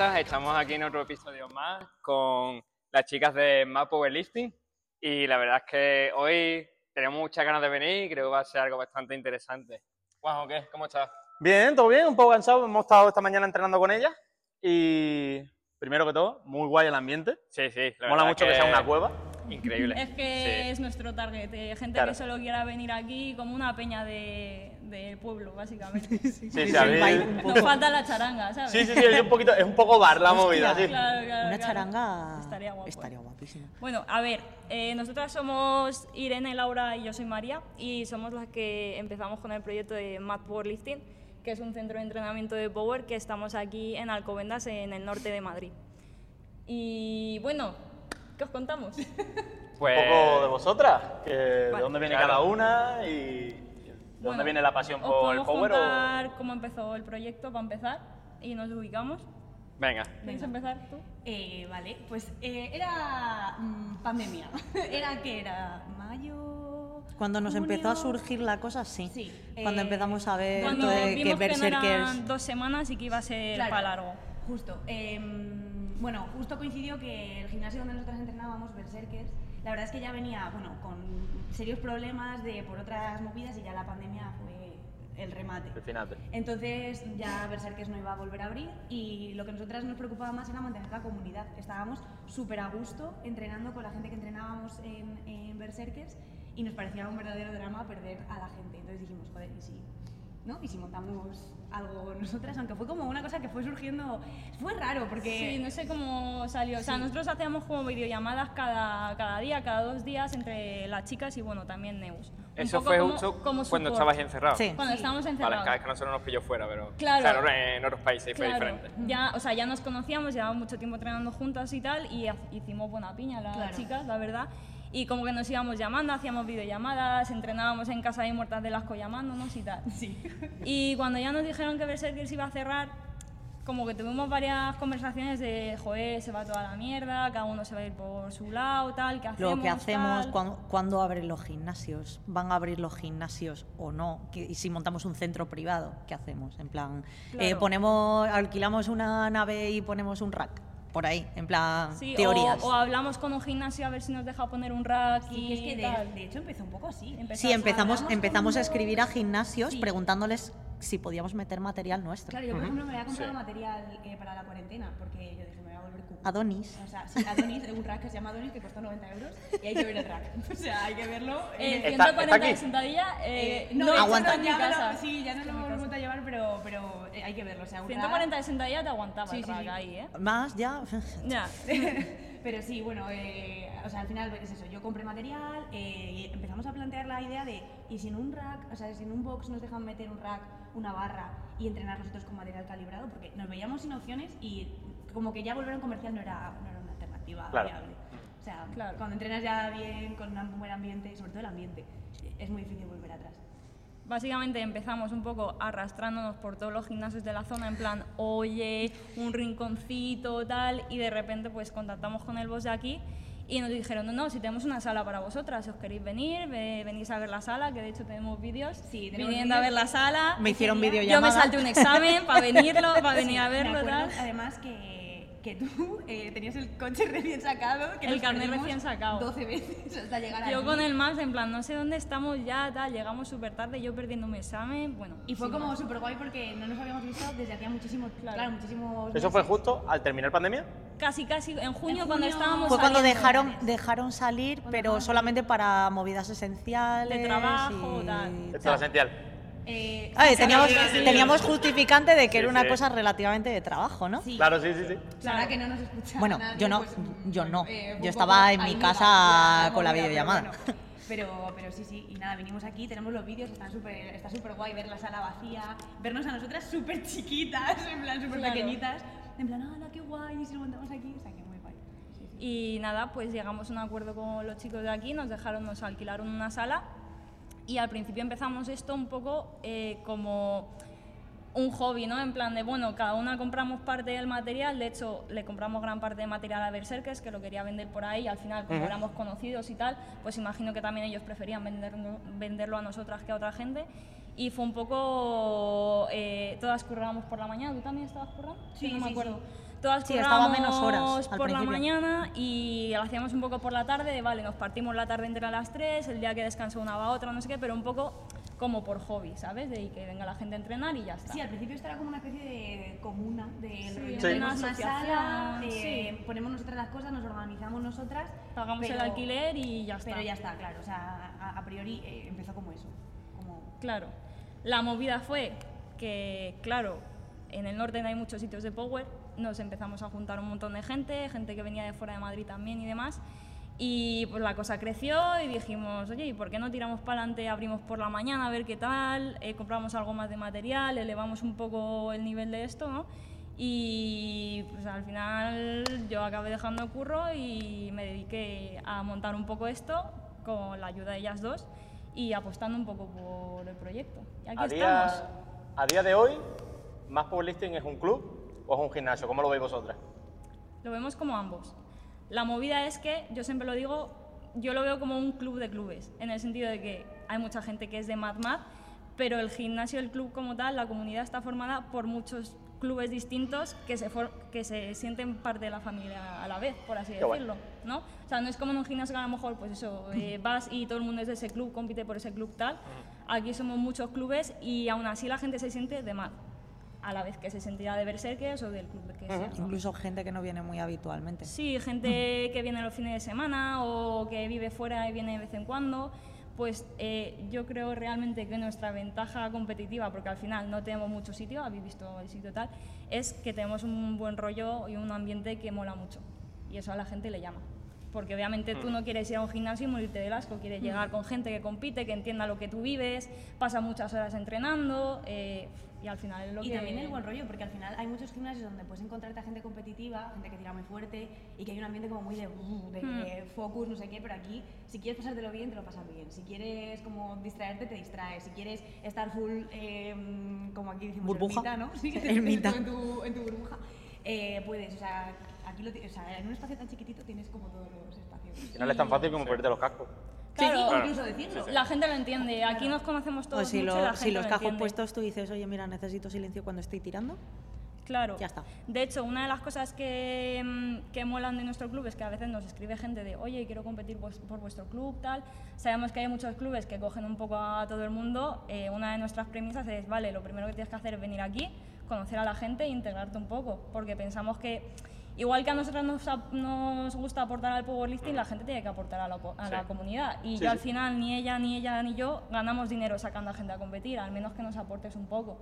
Estamos aquí en otro episodio más con las chicas de Map Powerlifting y la verdad es que hoy tenemos muchas ganas de venir y creo que va a ser algo bastante interesante. Juanjo, ¿qué? ¿Cómo estás? Bien, todo bien, un poco cansado. Hemos estado esta mañana entrenando con ella y primero que todo, muy guay el ambiente. Sí, sí. la Mola mucho que... sea una cueva. Increíble. Es que Sí. es nuestro target, eh, gente Claro. que solo quiera venir aquí como una peña de, del pueblo, básicamente. Sí, sí, a mí- Nos falta la charanga, ¿sabes? Sí, sí, sí, es un poquito, es un poco bar la movida, sí. Claro, claro, Una claro. charanga Estaría guapo. estaría guapísima. Bueno, a ver, eh, nosotras somos Irene, Laura y yo soy María y somos las que empezamos con el proyecto de Mad Powerlifting, que es un centro de entrenamiento de Power que estamos aquí en Alcobendas, en el norte de Madrid. Y bueno, ¿qué os contamos? Pues, Un poco de vosotras, que de Vale. dónde viene Claro. cada una y de dónde Bueno, viene la pasión ¿os por el power. o- contar cómo empezó el proyecto para empezar y nos ubicamos? venga. ¿Quieres empezar tú? Eh, vale, pues eh, era mm, pandemia. ¿Era qué era? ¿Mayo? Cuando nos empezó a junio? surgir la cosa, sí. Sí, Cuando eh, empezamos a ver Cuando todo de vimos que que, no eran dos semanas y que iba a ser Claro, para largo. Justo. Bueno, justo coincidió que el gimnasio donde nosotras entrenábamos, Berserkers, la verdad es que ya venía, bueno, con serios problemas de por otras movidas y ya la pandemia fue el remate. El final. Entonces ya Berserkers no iba a volver a abrir y lo que a nosotras nos preocupaba más era mantener la comunidad. Estábamos súper a gusto entrenando con la gente que entrenábamos en, en Berserkers y nos parecía un verdadero drama perder a la gente. Entonces dijimos, joder, ¿y si, ¿no? ¿Y si montamos algo nosotras? Aunque fue como una cosa que fue surgiendo... Fue raro porque... Sí, no sé cómo salió. O sea, Sí. nosotros hacíamos como videollamadas cada, cada día, cada dos días entre las chicas y bueno, también Neus. Un Eso fue como- justo como cuando estabas encerrado. Sí. Cuando Sí. estábamos Vale, encerrados. cada vez que nosotros nos pilló fuera, pero Claro. o sea, en otros- países fue Claro, diferente. ya, o sea, ya nos conocíamos, llevábamos mucho tiempo entrenando juntas y tal, y hicimos buena piña las Claro. chicas, la verdad. Y como que nos íbamos llamando, hacíamos videollamadas, entrenábamos en casa de Muertas de Lasco llamándonos y tal. Sí. Y cuando ya nos dijeron que Berserkers iba a cerrar, como que tuvimos varias conversaciones de, joder, se va toda la mierda, cada uno se va a ir por su lado, tal, ¿qué hacemos? Lo que hacemos, cuando, cuando abren los gimnasios, van a abrir los gimnasios o no, y si montamos un centro privado, ¿qué hacemos? En plan, eh, Claro. ponemos, alquilamos una nave y ponemos un rack, por ahí, en plan, Sí, teorías. O, hablamos con un gimnasio a ver si nos deja poner un rack Sí, y es que de, de hecho empezó un poco así. Empezó Sí, empezamos, empezamos a escribir a gimnasios Sí. preguntándoles si podíamos meter material nuestro. Claro, yo por ejemplo me había comprado Sí. material eh, para la cuarentena porque yo dije me voy a volver cuco. Adonis. O sea, sí, Adonis, un rack que se llama Adonis que cuesta 90 euros y hay que ver el rack. O sea, hay que verlo. Eh, en- Está- 140 está aquí. de sentadilla, eh, no, no, aguanta. no, en ya mi lo- casa. sí, ya no lo hemos vuelto a llevar, pero, pero eh, hay que verlo. O sea, un 140 de sentadilla te aguantaba Sí, el sí, rack sí. ahí, ¿eh? Más ya. Ya. Pero sí, bueno, eh, o sea, al final es eso, yo compré material eh, y empezamos a plantear la idea de, ¿y si en un rack, o sea, si en un box nos dejan meter un rack, una barra y entrenar nosotros con material calibrado? Porque nos veíamos sin opciones y como que ya volver a un comercial no era, no era una alternativa Claro. viable. O sea, Claro. cuando entrenas ya bien, con un buen ambiente, sobre todo el ambiente, es muy difícil volver atrás. Básicamente empezamos un poco arrastrándonos por todos los gimnasios de la zona, en plan, oye, un rinconcito, tal, y de repente pues contactamos con el boss de aquí y nos dijeron, no, no, si tenemos una sala para vosotras, si os queréis venir, ve- venís a ver la sala, que de hecho tenemos vídeos, Sí, tenemos viniendo a ver la sala. Me hicieron día- Yo me videollamada. salté un examen para venirlo, para venir a Me verlo, acuerdo, tal. Además que, que tú eh, tenías el coche recién sacado, que El carnet recién sacado. 12 veces hasta llegar Yo allí. con el Maps, en plan, no sé dónde estamos ya, tal, llegamos súper tarde, yo perdiendo un examen, bueno. Y fue como súper guay porque no nos habíamos visto desde hacía muchísimos, Claro. claro, muchísimos Eso fue justo al terminar pandemia. Casi, casi, en junio, En cuando junio estábamos Fue cuando dejaron, dejaron salir, pero solamente para movidas esenciales. De trabajo, y tal. Esto es esencial. Eh, A ver, sí, teníamos, teníamos justificante de que Sí, era una sí. cosa relativamente de trabajo, ¿no? Sí. Claro, sí, sí, sí. La verdad que no nos escuchaba Bueno, nadie, yo no, pues, yo no. eh, Yo estaba en mi casa la- con la videollamada. Pero, bueno, pero, pero sí, sí, y nada, venimos aquí, tenemos los vídeos, están súper, está súper guay ver la sala vacía, vernos a nosotras súper chiquitas, en plan súper Claro. pequeñitas, en plan, ¡hala, qué guay! Y si lo montamos aquí, o sea, que muy guay. Sí, sí. Y nada, pues llegamos a un acuerdo con los chicos de aquí, nos dejaron, nos alquilaron una sala y al principio empezamos esto un poco eh, como un hobby, ¿no? En plan de, bueno, cada una compramos parte del material, de hecho le compramos gran parte de material a Berserkers, que lo quería vender por ahí, y al final como éramos conocidos y tal, pues imagino que también ellos preferían venderlo, venderlo a nosotras que a otra gente. Y fue un poco, eh, todas currábamos por la mañana, ¿tú también estabas currando? Sí, no me sí, acuerdo. sí. Todas Sí, estaba menos horas al por la principio. mañana y lo hacíamos un poco por la tarde, de, vale, nos partimos la tarde entre las tres, el día que descansa una va a otra, no sé qué, pero un poco como por hobby, ¿sabes? De que venga la gente a entrenar y ya está. Sí, al principio esto era como una especie de comuna, de Sí. una sala, asociación, eh, sí. ponemos nosotras las cosas, nos organizamos nosotras. Pagamos el pero- alquiler y ya está. Pero ya está, claro, o sea, a, a priori eh, empezó como eso. Como... Claro. La movida fue que, claro, en el norte no hay muchos sitios de power, nos empezamos a juntar un montón de gente, gente que venía de fuera de Madrid también y demás. Y pues la cosa creció y dijimos, oye, ¿y por qué no tiramos para adelante, abrimos por la mañana a ver qué tal, eh, compramos algo más de material, elevamos un poco el nivel de esto, ¿no? Y pues al final yo acabé dejando el curro y me dediqué a montar un poco esto con la ayuda de ellas dos y apostando un poco por el proyecto. Y aquí A estamos. día, a día de hoy, ¿Más Powerlifting es un club o es un gimnasio? ¿Cómo lo veis vosotras? Lo vemos como ambos. La movida es que, yo siempre lo digo, yo lo veo como un club de clubes, en el sentido de que hay mucha gente que es de Mad Mad, pero el gimnasio, el club como tal, la comunidad está formada por muchos clubes distintos que se, for- que se sienten parte de la familia a la vez, por así Qué decirlo, ¿no? O sea, no es como en un gimnasio que a lo mejor, pues eso, eh, vas y todo el mundo es de ese club, compite por ese club tal. Aquí somos muchos clubes y aún así la gente se siente de Mad, a la vez que se sentirá de Berserkers o del club que sea. Incluso gente que no viene muy habitualmente. Sí, gente que viene los fines de semana o que vive fuera y viene de vez en cuando. Pues eh, yo creo realmente que nuestra ventaja competitiva, porque al final no tenemos mucho sitio, habéis visto el sitio tal, es que tenemos un buen rollo y un ambiente que mola mucho. Y eso a la gente le llama. Porque obviamente tú no quieres ir a un gimnasio y morirte del asco, quieres llegar con gente que compite, que entienda lo que tú vives, pasa muchas horas entrenando eh, y al final es lo Y que... también el buen rollo, porque al final hay muchos gimnasios donde puedes encontrarte a gente competitiva, gente que tira muy fuerte y que hay un ambiente como muy de, uh, de Hmm. focus, no sé qué, pero aquí si quieres pasártelo bien, te lo pasas bien. Si quieres como distraerte, te distraes. Si quieres estar full, eh, como aquí decimos, Burbuja. ermita, ¿no? Sí, Ermita. En tu, en tu burbuja. eh, puedes, o sea, aquí lo o sea, en un espacio tan chiquitito tienes como todos los final es tan fácil como ponerte los cascos. Claro, o incluso decirlo. La gente lo entiende, aquí nos conocemos todos O si, mucho lo- la si gente los lo cajos puestos tú dices, oye, mira, necesito silencio cuando estoy tirando. Claro. Ya está. De hecho, una de las cosas que, mm, que molan de nuestro club es que a veces nos escribe gente de, oye, quiero competir vues- por vuestro club, tal. Sabemos que hay muchos clubes que cogen un poco a todo el mundo. Eh, una de nuestras premisas es, vale, lo primero que tienes que hacer es venir aquí, conocer a la gente e integrarte un poco, porque pensamos que igual que a nosotros nos, nos gusta aportar al powerlifting, la gente tiene que aportar a la, a la Sí. comunidad. Y Sí, yo al final ni ella, ni ella, ni yo ganamos dinero sacando a gente a competir, al menos que nos aportes un poco.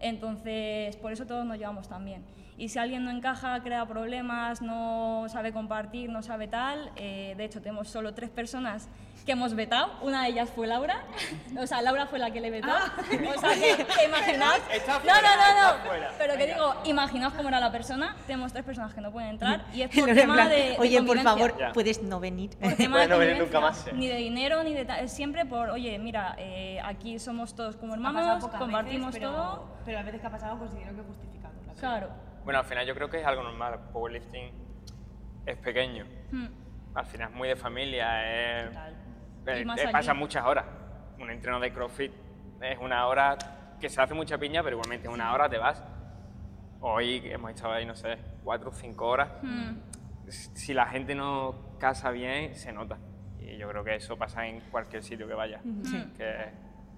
Entonces, por eso todos nos llevamos tan bien. Y si alguien no encaja, crea problemas, no sabe compartir, no sabe tal, eh, de hecho tenemos solo tres personas que hemos vetado, una de ellas fue Laura, o sea, Laura fue la que le vetó, o sea, que, que imaginaos, Está no, fuera, no, no, no, fuera. pero que digo, imaginaos cómo era la persona, tenemos tres personas que no pueden entrar y es por en tema plan, de, de oye, por convivencia. favor, Ya. puedes no venir. Por tema de no convivencia, nunca más, sí. Ni de dinero, ni de tal. Es siempre por, oye, mira, eh, aquí somos todos como hermanos, compartimos veces, pero, todo. Pero a veces que ha pasado considero que justificado. Claro. Bueno, al final yo creo que es algo normal. Powerlifting es pequeño. Hmm. Al final es muy de familia. Es, Total. eh, más eh, pasan muchas horas. Un entreno de CrossFit es una hora que se hace mucha piña, pero igualmente en una hora te vas. Hoy hemos estado ahí, no sé, cuatro o cinco horas. Hmm. Si la gente no casa bien, se nota. Y yo creo que eso pasa en cualquier sitio que vaya. Que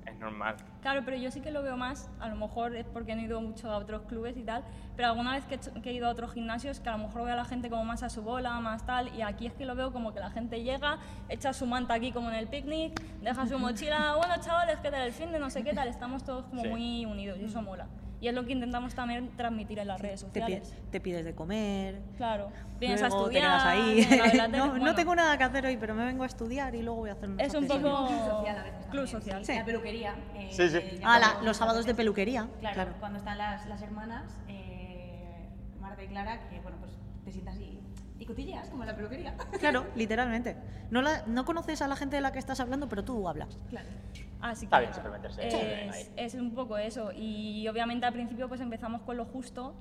es normal. Claro, pero yo sí que lo veo más, a lo mejor es porque no he ido mucho a otros clubes y tal, pero alguna vez que he, hecho- que he ido a otros gimnasios, que a lo mejor veo a la gente como más a su bola, más tal, y aquí es que lo veo como que la gente llega, echa su manta aquí como en el picnic, deja su mochila, bueno chavales, ¿qué tal el fin de no sé qué tal? Estamos todos como Sí. muy unidos y eso mola. Y es lo que intentamos también transmitir en las redes Te, pi- sociales. te pides de comer. Claro, vienes a luego te estudiar, ahí. a tele, no, no tengo nada que hacer hoy, pero me vengo a estudiar y luego voy a hacer unos Es un poco Club social a veces club también, social. sí. La peluquería. eh, Sí, sí. Ah, la- los sábados de peluquería. Claro, Claro. cuando están las, las hermanas, eh, Marta y Clara, que bueno, pues te sientas y, y cotilleas, como la peluquería. Claro, literalmente. No, la- no conoces a la gente de la que estás hablando, pero tú hablas. claro. Así Está que meterse bien es, es un poco eso. Y obviamente al principio pues empezamos con lo justo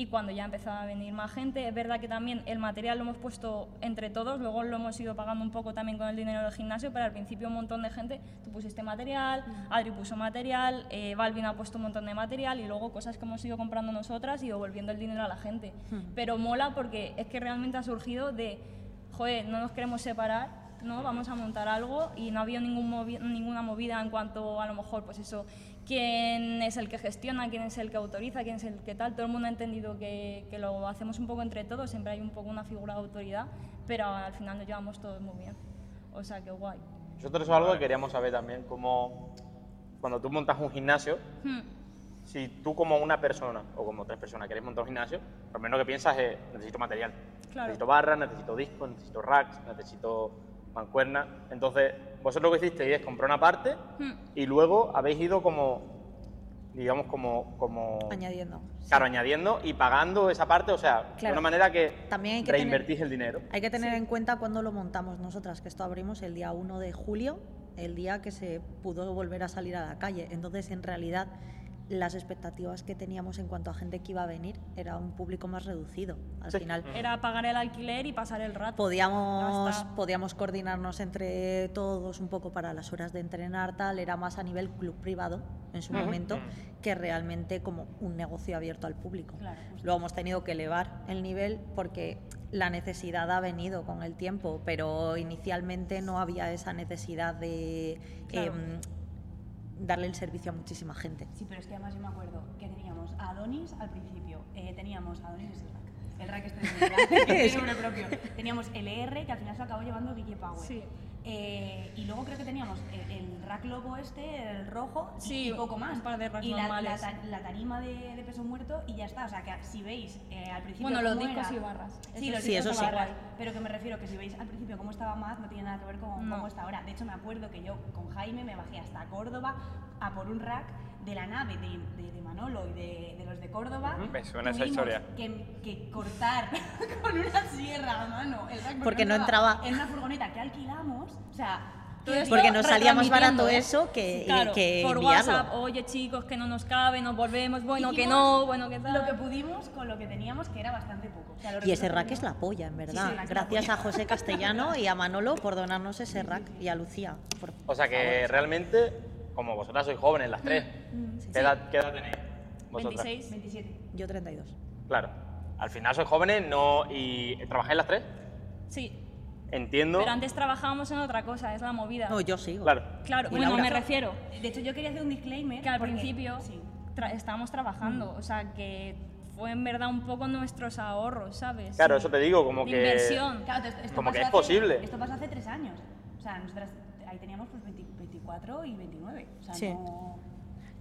y cuando ya empezaba a venir más gente, es verdad que también el material lo hemos puesto entre todos, luego lo hemos ido pagando un poco también con el dinero del gimnasio, pero al principio un montón de gente, tú pusiste material, Adri puso material, eh, Balvin ha puesto un montón de material y luego cosas que hemos ido comprando nosotras y devolviendo el dinero a la gente. Pero mola porque es que realmente ha surgido de, joder, no nos queremos separar, ¿no? Vamos a montar algo y no ha habido ningún movi- ninguna movida en cuanto a lo mejor, pues eso, quién es el que gestiona, quién es el que autoriza, quién es el que tal. Todo el mundo ha entendido que, que lo hacemos un poco entre todos, siempre hay un poco una figura de autoridad, pero al final nos llevamos todos muy bien. O sea, que guay. Nosotros es algo que queríamos saber también, como cuando tú montas un gimnasio, Hmm. si tú como una persona o como tres personas queréis montar un gimnasio, lo primero que piensas es, necesito material. Claro. Necesito barras, necesito discos, necesito racks, necesito mancuernas. Entonces, vosotros lo que hicisteis es comprar una parte Hmm. y luego habéis ido como, digamos, como... como Añadiendo. Claro, añadiendo y pagando esa parte, o sea, de una manera que También hay que reinvertís el dinero. Hay que tener en cuenta cuándo lo montamos nosotras, que esto abrimos el día 1 de julio, el día que se pudo volver a salir a la calle. Entonces, en realidad, las expectativas que teníamos en cuanto a gente que iba a venir era un público más reducido. Al Sí. final, Era pagar el alquiler y pasar el rato. Podíamos, podíamos coordinarnos entre todos un poco para las horas de entrenar, tal, era más a nivel club privado en su momento que realmente como un negocio abierto al público. Claro. Luego hemos tenido que elevar el nivel porque la necesidad ha venido con el tiempo, pero inicialmente no había esa necesidad de Claro. em, darle el servicio a muchísima gente. Sí, pero es que además yo me acuerdo que teníamos a Adonis al principio, eh, teníamos a Adonis es el rack, el rack este de tiene nombre propio. Teníamos el ER que al final se lo acabó llevando Guille Power. Sí. Eh, y luego creo que teníamos el, el rack lobo este, el rojo, Sí, y poco más. un par de racks y la, la, normales. la tarima de, de peso muerto y ya está. O sea, que si veis eh, al principio. Bueno, los discos era- y barras. Sí, los sí, discos eso y sí. barras. Pero que me refiero que si veis al principio cómo estaba más, no tiene nada que ver con No. cómo está ahora. De hecho, me acuerdo que yo con Jaime me bajé hasta Córdoba a por un rack de la nave de, de- de Manolo y de, de los de Córdoba. Me suena esa historia. Que, que cortar con una sierra a mano el rack Porque no entraba- En una furgoneta que alquilamos. O sea, Porque nos salía más barato eso que, Claro, que por enviarlo. WhatsApp, oye chicos, que no nos cabe, nos volvemos, bueno, que no, bueno, que tal. Lo que pudimos con lo que teníamos, que era bastante poco. O sea, Y ese rack es la polla, en verdad. sí, la Gracias a José Castellano y a Manolo por donarnos ese rack y a Lucía. por O sea que realmente, como vosotras sois jóvenes las tres, ¿qué, edad, qué edad tenéis? Vosotras. 26. 27. Yo 32. Claro. Al final sois jóvenes no y trabajáis las tres. Sí, Entiendo. pero antes trabajábamos en otra cosa, es la movida. No, yo sigo. Claro. Claro, bueno, me refiero De hecho, yo quería hacer un disclaimer. que al principio Sí. tra- estábamos trabajando, o sea, que fue en verdad un poco nuestros ahorros, ¿sabes? Claro, eso te digo, como De que. inversión. Claro, esto- esto Como que es hace- posible. Esto pasó hace tres años. O sea, nosotras ahí teníamos pues 20 24 y 29. O sea, Sí. no...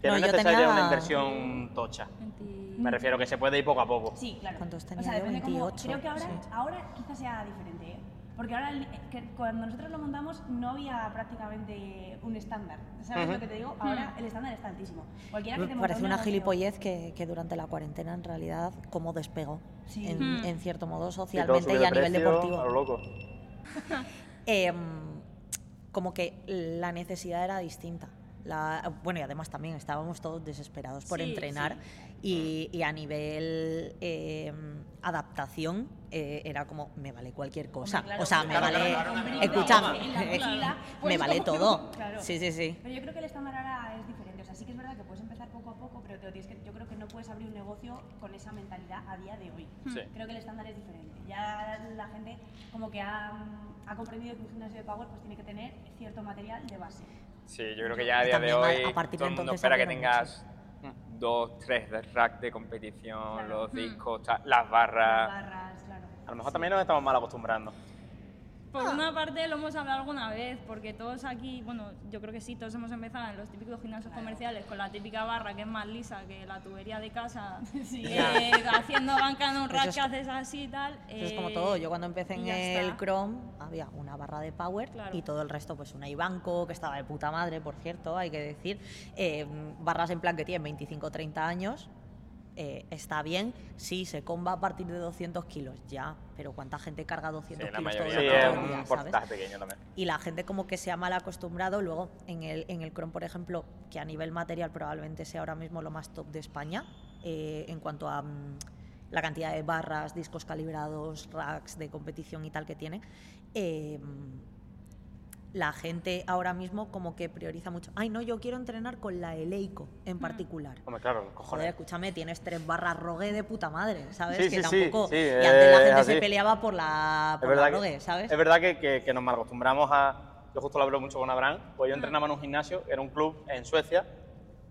Que no, No, es yo necesaria tenía- una inversión tocha. 20 Me refiero que se puede ir poco a poco. Sí, claro. ¿Cuántos tenía o sea, depende cómo- 28, Creo que ahora, sí. ahora quizás sea diferente, ¿eh? Porque ahora, el- que cuando nosotros lo montamos, no había prácticamente un estándar. ¿Sabes Ujú. lo que te digo? Ahora el estándar está altísimo. Cualquiera que te parece un una negocio- gilipollez que, que durante la cuarentena en realidad como despegó Sí. en, Hmm. en cierto modo Y socialmente y de a nivel precio, deportivo. a lo loco. Em, como que la necesidad era distinta. La- bueno, y además también estábamos todos desesperados por Sí, entrenar y, y a nivel em, adaptación eh, era como, me vale cualquier cosa. Hombre, claro, o sea, me claro, vale, claro, claro, escúchame, eh, me vale ¿cómo todo. Sí, sí, sí. Pero yo creo que el estándar ahora es diferente. O sea, sí que es verdad que puedes empezar poco a poco, pero te lo tienes que, yo creo que no puedes abrir un negocio con esa mentalidad a día de hoy. Sí. Creo que el estándar es diferente. Ya la gente como que ha, ha comprendido que un gimnasio de power pues tiene que tener cierto material de base. Sí, yo creo que ya a día de a- hoy a partir todo de el mundo entonces espera que tengas dos, tres de rack de competición, Claro. los Hmm. discos, las Las barras. barras, claro. A lo mejor también nos estamos mal acostumbrando. Por una parte lo hemos hablado alguna vez, porque todos aquí, bueno, yo creo que sí, todos hemos empezado en los típicos gimnasios comerciales con la típica barra que es más lisa que la tubería de casa, eh, haciendo banca en un rack es- que haces así y tal. Eso es como eh, todo. Yo cuando empecé en y ya el está. Chrome había una barra de Power Claro. y todo el resto, pues una Ibanco, que estaba de puta madre, por cierto, hay que decir. Eh, barras en plan que tienen 25 o 30 años. Eh, está bien, sí, se comba a partir de 200 kilos, ya, pero ¿cuánta gente carga 200 Sí, la kilos todo Sí, todo día, ¿sabes? porcentaje pequeño también. y la gente como que se ha mal acostumbrado luego en el, en el Chrome, por ejemplo, que a nivel material probablemente sea ahora mismo lo más top de España eh, en cuanto a mm, la cantidad de barras, discos calibrados, racks de competición y tal que tiene, eh, la gente ahora mismo como que prioriza mucho. Ay, no, yo quiero entrenar con la Eleico en Mm. particular. Hombre, claro, Joder, cojones. escúchame, tienes tres barras rogue de puta madre, ¿sabes? Sí, que sí, sí, tampoco. sí, y eh, antes la es gente así. se peleaba por la, por la rogue, que, ¿sabes? es verdad que, que- que nos mal acostumbramos a. Yo justo lo hablo mucho con Abraham, Mm. pues yo entrenaba en un gimnasio, era un club en Suecia,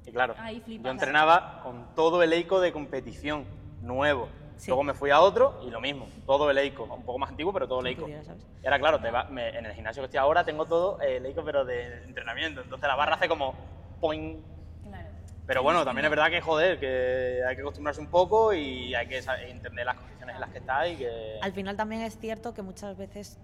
y claro, Ahí flipas. yo entrenaba con todo el EICO de competición nuevo. Sí. Luego me fui a otro y lo mismo, todo el EICO, un poco más antiguo, pero todo el EICO. Y ahora, claro, te va- me- en el gimnasio que estoy ahora tengo todo el EICO, pero de entrenamiento. Entonces la barra hace como point. Claro. Pero bueno, también es verdad que, joder, que hay que acostumbrarse un poco y hay que entender las condiciones en las que está y que... Al final también es cierto que muchas veces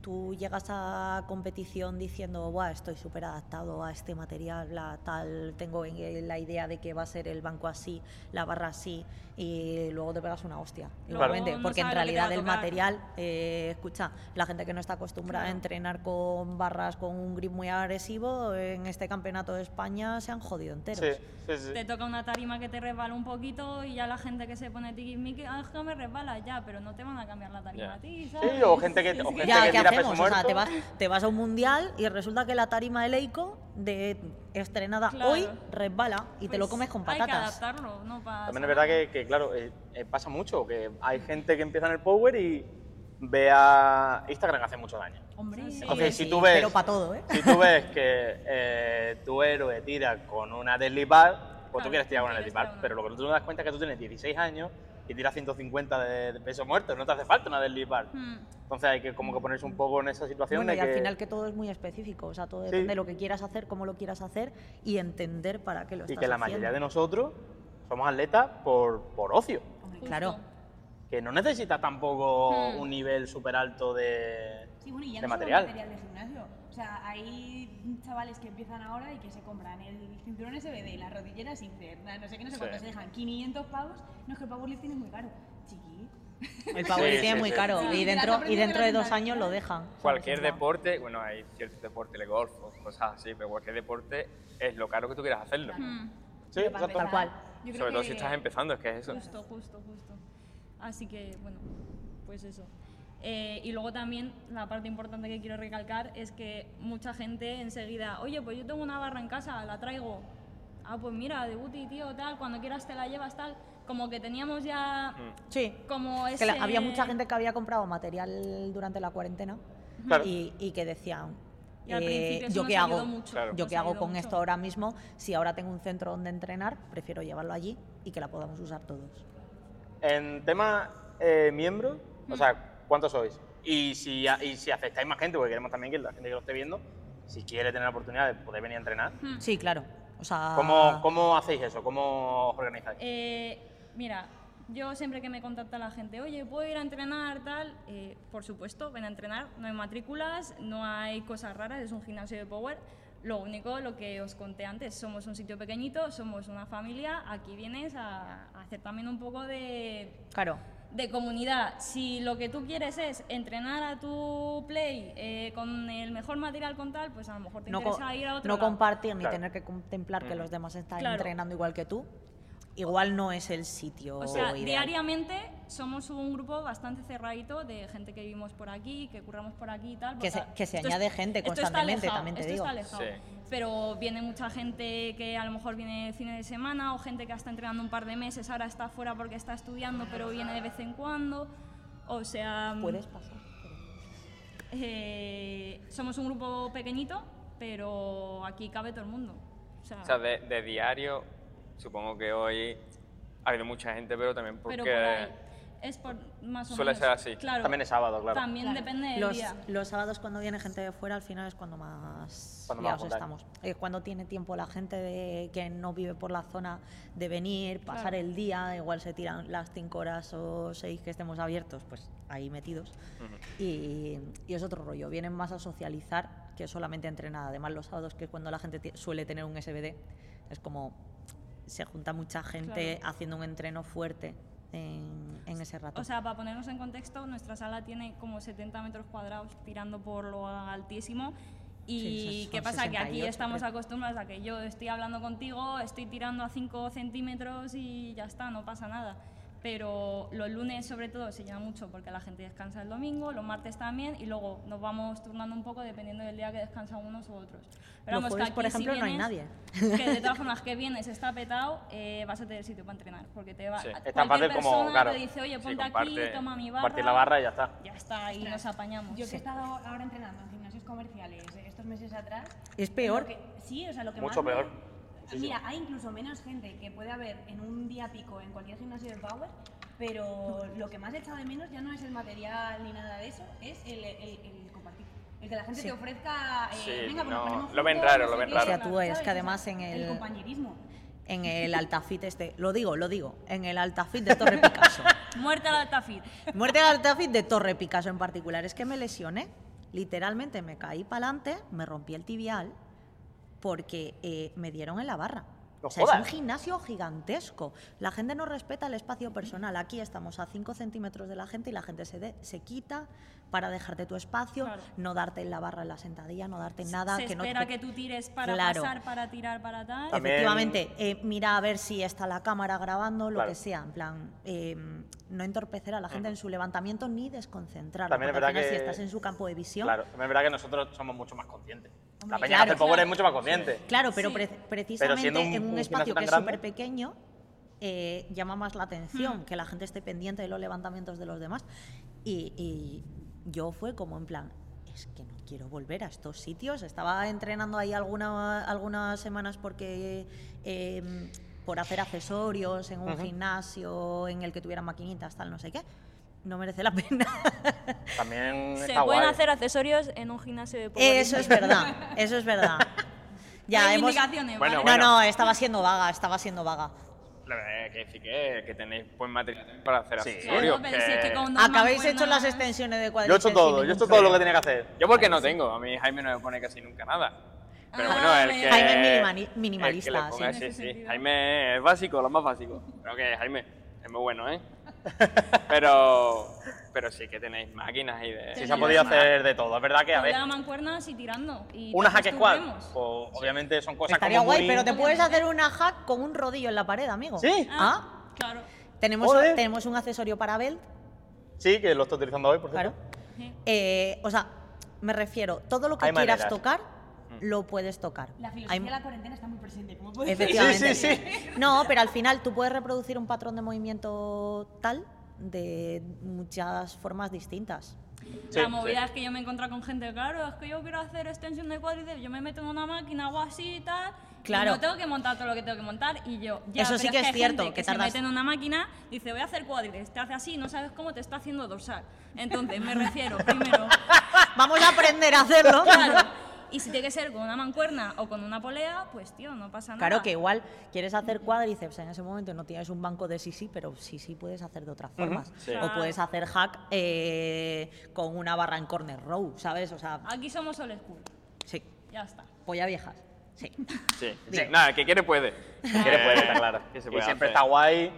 tú llegas a competición diciendo, Buah, estoy súper adaptado a este material, bla, tal, tengo en- la idea de que va a ser el banco así, la barra así, y luego te pegas una hostia. Igualmente, no porque en realidad el material, eh, escucha, la gente que no está acostumbrada a entrenar con barras con un grip muy agresivo, en este campeonato de España se han jodido enteros. Sí, sí, sí. Te toca una tarima que te resbala un poquito y ya la gente que se pone tiquismiqui, ah, es que me resbala ya, pero no te van a cambiar la tarima a ti, ¿sabes? Sí, o gente que- o gente Ya, que ¿qué tira peso hacemos? O sea, te vas, te vas a un mundial y resulta que la tarima de Leico, de estrenada Claro. hoy, resbala y te lo Pues comes con Hay que patatas. adaptarlo, no pasa También es verdad que, que, claro, eh, eh, pasa mucho, que hay gente que empieza en el Power y ve a Instagram hace muchos años. Hombre, Sí, sí. Entonces, si Sí, tú ves, Pero para todo, ¿eh? si tú ves que eh, tu héroe tira con una deadlift bar, pues Claro, tú quieres tirar con una una. pero lo que tú no das cuenta es que tú tienes 16 años y tiras 150 de, de peso muerto, no te hace falta una deadlift bar. Hmm. Entonces hay que como que ponerse un poco en esa situación Bueno, de y al final que todo es muy específico, o sea, todo Sí. depende de lo que quieras hacer, cómo lo quieras hacer y entender para qué lo y estás que la haciendo. mayoría de nosotros somos atletas por, por ocio. Justo. Claro. que no necesitas tampoco Hmm. un nivel súper alto de, Sí, bueno, y ya de no material. material de gimnasio. O sea, hay chavales que empiezan ahora y que se compran el cinturón SBD, las rodilleras Incer, no sé qué, no sé Sí. cuánto, se dejan 500 pavos. No es que el powerlifting es muy caro. Chiqui. El powerlifting Sí, es sí, muy sí. caro Sí, y dentro, y dentro de dos años lo dejan. Cualquier deporte, bueno, hay ciertos deportes, el golf o cosas así, pero cualquier deporte es lo caro que tú quieras hacerlo. Hmm. Sí. Tal cual. Sobre todo si estás empezando, es que es eso. Justo, justo, justo. Así que, bueno, pues eso. Eh, y luego también la parte importante que quiero recalcar es que mucha gente enseguida, oye, pues yo tengo una barra en casa, la traigo. Ah, pues mira, de booty, tío, tal, cuando quieras te la llevas, tal. Como que teníamos ya Mm. Sí, como que ese... la- había mucha gente que había comprado material durante la cuarentena Claro. y, y que decían, eh, ¿yo qué hago? mucho, Claro. ¿Yo qué hago con mucho. esto ahora mismo? Si ahora tengo un centro donde entrenar, prefiero llevarlo allí y que la podamos usar todos. En tema eh, miembros, o sea, ¿cuántos sois? Y si, y si aceptáis más gente, porque queremos también que la gente que lo esté viendo, si quiere tener la oportunidad de poder venir a entrenar, Hmm. Sí, claro. O sea, ¿cómo, cómo hacéis eso? ¿Cómo os organizáis? Eh, mira, yo siempre que me contacta la gente, oye, ¿puedo ir a entrenar tal? Eh, por supuesto, ven a entrenar. No hay matrículas, no hay cosas raras, es un gimnasio de power. Lo único, lo que os conté antes, somos un sitio pequeñito, somos una familia, aquí vienes a, a hacer también un poco de, Claro. De comunidad. Si lo que tú quieres es entrenar a tu play eh, con el mejor material con tal, pues a lo mejor te No, interesa ir a otro no lado. compartir ni Claro. tener que contemplar que los demás están Claro. entrenando igual que tú, igual no es el sitio O sea, ideal. diariamente somos un grupo bastante cerradito de gente que vivimos por aquí, que curramos por aquí y tal. Que se- que se esto añade gente esto está constantemente, alejado, también te esto digo. está alejado. Sí. Pero viene mucha gente que a lo mejor viene el fin de semana o gente que está entrenando un par de meses, ahora está fuera porque está estudiando, pero viene de vez en cuando. O sea, Puedes pasar. eh, somos un grupo pequeñito, pero aquí cabe todo el mundo. O sea, O sea, de, de diario, supongo que hoy ha habido mucha gente, pero también porque pero por ahí. Es por más o suele menos. ser así. Claro, También es sábado, claro. también Claro. depende del Los, día. los sábados cuando viene gente de fuera al final es cuando más Cuando liados estamos. Es cuando tiene tiempo la gente de, que no vive por la zona de venir, pasar Claro. el día, igual se tiran las cinco horas o seis que estemos abiertos, pues ahí metidos. Y, y es otro rollo, vienen más a socializar que solamente a entrenar. Además los sábados que es cuando la gente suele tener un SBD, es como se junta mucha gente Claro. haciendo un entreno fuerte en, en ese rato. O sea, para ponernos en contexto, nuestra sala tiene como 70 metros cuadrados tirando por lo altísimo. Y qué pasa, que aquí 68, estamos creo. acostumbrados a que yo estoy hablando contigo, estoy tirando a 5 centímetros y ya está, no pasa nada. Pero los lunes sobre todo se llena mucho porque la gente descansa el domingo, los martes también y luego nos vamos turnando un poco dependiendo del día que descansan unos u otros. Pero Los vamos, que jueves, por aquí si ejemplo, no hay vienes- nadie. Que de todas formas que vienes está petado, eh, vas a tener sitio para entrenar porque te va Sí. Es tan cualquier fácil como, persona claro, te dice, oye, sí, ponte aquí, comparte- toma mi barra. Partir la barra y ya está. Ya está, y nos apañamos. Yo que Sí. he estado ahora entrenando en gimnasios comerciales eh, estos meses atrás. Es peor. que- sí, o sea, lo que Mucho más Mira, hay incluso menos gente que puede haber en un día pico en cualquier gimnasio de Power, pero lo que más he echado de menos ya no es el material ni nada de eso, es el, el- el compartir. El que la gente Sí. te ofrezca, eh, Sí, venga, pues no, nos lo ven raro, no lo ven qué, raro. O sea, tú es que además en El el- compañerismo. En el Altafit este, lo digo, lo digo, en el Altafit de Torre Picasso. Muerte al Altafit. Muerte al Altafit de Torre Picasso en particular. Es que me lesioné, literalmente me caí para adelante, me rompí el tibial porque eh, me dieron en la barra. No o sea, es un gimnasio gigantesco. La gente no respeta el espacio personal. Aquí estamos a 5 centímetros de la gente y la gente se, de- se quita para dejarte tu espacio, Claro. no darte en la barra en la sentadilla, no darte nada. Se que no espera te- que tú tires para Claro. pasar, para tirar, para tal. También- Efectivamente, eh, mira a ver si está la cámara grabando, lo Claro. que sea, en plan, eh, no entorpecer a la gente en su levantamiento ni desconcentrarla. También es porque al verdad final, si que- estás en su campo de visión. Claro, también es verdad que nosotros somos mucho más conscientes. La peña claro, que hace power claro. es mucho más consciente. Claro, pero Sí. pre- Pero precisamente un- en un espacio que es súper pequeño, eh, llama más la atención que la gente esté pendiente de los levantamientos de los demás. Y, y yo fue como en plan, es que no quiero volver a estos sitios. Estaba entrenando ahí alguna- algunas semanas porque eh, por hacer accesorios en un gimnasio en el que tuviera maquinitas, tal, no sé qué. No merece la pena. También Se está pueden guay. hacer accesorios en un gimnasio de eso es verdad, eso es verdad. Ya hemos... No, no, estaba siendo vaga, estaba siendo vaga. La verdad es que sí que, que tenéis buen material para hacer Sí. accesorios. Claro, pero si es que con dos Acabéis hecho las extensiones de Yo he hecho todo, sin yo he ningún hecho todo lo que tenía que hacer. Yo porque no tengo, a mí Jaime no me pone casi nunca nada. Pero Ah, bueno, el que... Jaime es minimali- el que le minimalista, ponga, sí. sí, En ese sí. sentido. Jaime es básico, lo más básico. Creo que Jaime es muy bueno, ¿eh? Pero, pero sí que tenéis máquinas y de... Sí, se ha podido hacer de todo. Es verdad que, a ver, la mancuernas y tirando. Y una te hack squad, pues obviamente son cosas Estaría como guay, muy... pero te puedes hacer una hack con un rodillo en la pared, amigo. ¿Sí? Ah, Claro. tenemos, Joder. tenemos un accesorio para belt, Sí, que lo estoy utilizando hoy, por claro. cierto. Sí. Eh, o sea, me refiero, todo lo que Hay quieras maneras. tocar, lo puedes tocar. La Hay- filosofía de la cuarentena está muy presente, como puedes. Efectivamente. Sí, sí, No, pero al final tú puedes reproducir un patrón de movimiento tal de muchas formas distintas. Sí, la movida sí. es que yo me he encontrado con gente, claro, es que yo quiero hacer extensión de cuádriceps, yo me meto en una máquina, hago así y tal. Claro. Y no tengo que montar todo lo que tengo que montar y yo. Ya, Eso sí que es hay cierto, gente que que se tardas- mete en una máquina, dice, voy a hacer cuádriceps, te hace así, no sabes cómo te está haciendo dorsal. Entonces, me refiero, primero, Vamos a aprender a hacerlo. claro. Y si tiene que ser con una mancuerna o con una polea, pues tío, no pasa nada. Claro que igual quieres hacer cuádriceps en ese momento no tienes un banco de sí sí, pero sí sí puedes hacer de otras formas. sí. O puedes hacer hack eh, con una barra en corner row, ¿sabes? O sea, Aquí somos old school. sí, Ya está. polla viejas. Sí. Sí, sí. Nada, que quiere puede. Si quieres puede, está claro. Que se y puede siempre hacer. está guay.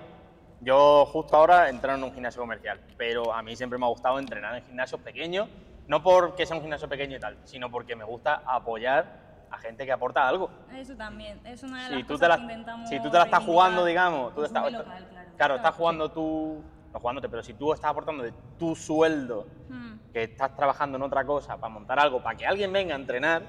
Yo justo ahora entreno en un gimnasio comercial, pero a mí siempre me ha gustado entrenar en gimnasios pequeños, no porque sea un gimnasio pequeño y tal, sino porque me gusta apoyar a gente que aporta algo. Eso también. Es una de Si las tú, cosas la, que intentamos. si tú te la estás jugando, digamos, tú Es estás, local, claro. claro, estás jugando tú, no jugándote, pero si tú estás aportando de tu sueldo, Hmm. que estás trabajando en otra cosa para montar algo, para que alguien venga a entrenar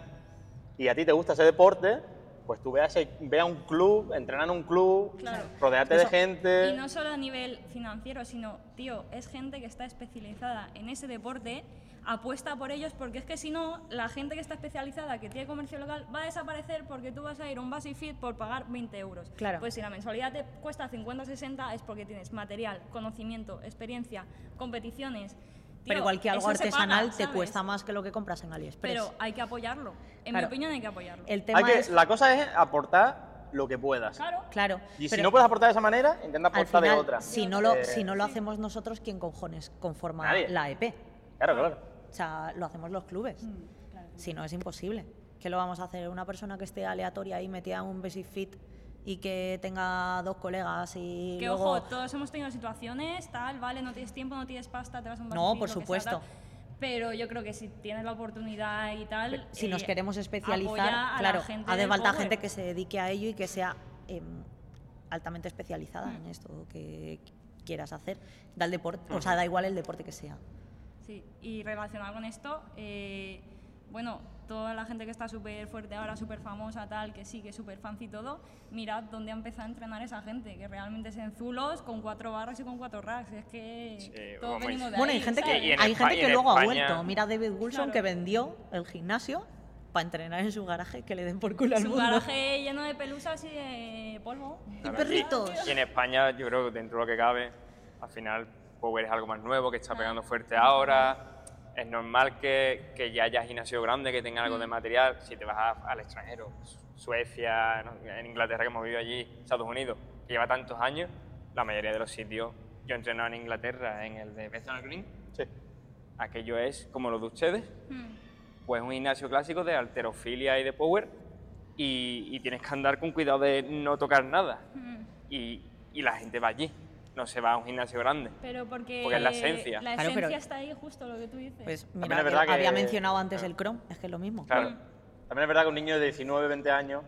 y a ti te gusta ese deporte, pues tú veas, ve a un club, entrenar en un club, Claro. rodearte de gente. Y no solo a nivel financiero, sino, tío, es gente que está especializada en ese deporte, apuesta por ellos, porque es que si no, la gente que está especializada, que tiene comercio local, va a desaparecer porque tú vas a ir a un Basic Fit por pagar 20 euros. Claro. Pues si la mensualidad te cuesta 50 o 60 es porque tienes material, conocimiento, experiencia, competiciones. Pero igual que algo paga, artesanal te cuesta más que lo que compras en AliExpress. Pero hay que apoyarlo. En Claro. mi opinión hay que apoyarlo. el tema Hay que, es La cosa es aportar lo que puedas. Claro. claro, Y si no puedes aportar de esa manera, intenta aportar de otra. si no lo Eh, si no lo hacemos nosotros, ¿quién cojones conforma Nadie. la EP? Claro, claro. O sea, lo hacemos los clubes. Mm, claro. Si no, es imposible. ¿Qué lo vamos a hacer? Una persona que esté aleatoria ahí metida en un basic fit y que tenga dos colegas y Que luego... ojo, todos hemos tenido situaciones, tal, vale, no tienes tiempo, no tienes pasta, te vas a un No, por sea, supuesto. tal. pero yo creo que si tienes la oportunidad y tal. si nos eh, queremos especializar, claro, hace falta gente que se dedique a ello y que sea em, altamente especializada en esto, que, quieras hacer. Da el deporte, o sea, da igual el deporte que sea. Sí, y relacionado con esto, eh, bueno, toda la gente que está súper fuerte ahora, súper famosa, tal, que sí, que es súper fancy y todo, mirad dónde ha empezado a entrenar esa gente, que realmente es en Zulos, con cuatro barras y con cuatro racks. Es que Sí, todos vamos, venimos de Bueno, ahí, hay gente ¿sabes? que, hay España- gente que luego ha vuelto. Mira a David Wilson Claro. que vendió el gimnasio para entrenar en su garaje, que le den por culo al Su mundo. garaje lleno de pelusas y de polvo. Y perritos. Y en España, yo creo que dentro de lo que cabe, al final Power es algo más nuevo, que está pegando fuerte ahora. Es normal que, que ya haya gimnasio grande, que tenga algo de material. Si te vas a- al extranjero, Su- Suecia, ¿no? en Inglaterra, que hemos vivido allí, Estados Unidos, que lleva tantos años, la mayoría de los sitios. Yo he entrenado en Inglaterra, en el de Bethnal Green. Sí. Aquello es como lo de ustedes, Hmm. pues un gimnasio clásico de alterofilia y de power. Y, y tienes que andar con cuidado de no tocar nada. Hmm. Y, y la gente va allí, no se va a un gimnasio grande. Pero porque, Porque es la esencia. La Claro, esencia pero- está ahí, justo lo que tú dices. Pues También mira, es verdad que había mencionado antes el Chrome, es que es lo mismo. Claro. También es verdad que un niño de 19, 20 años,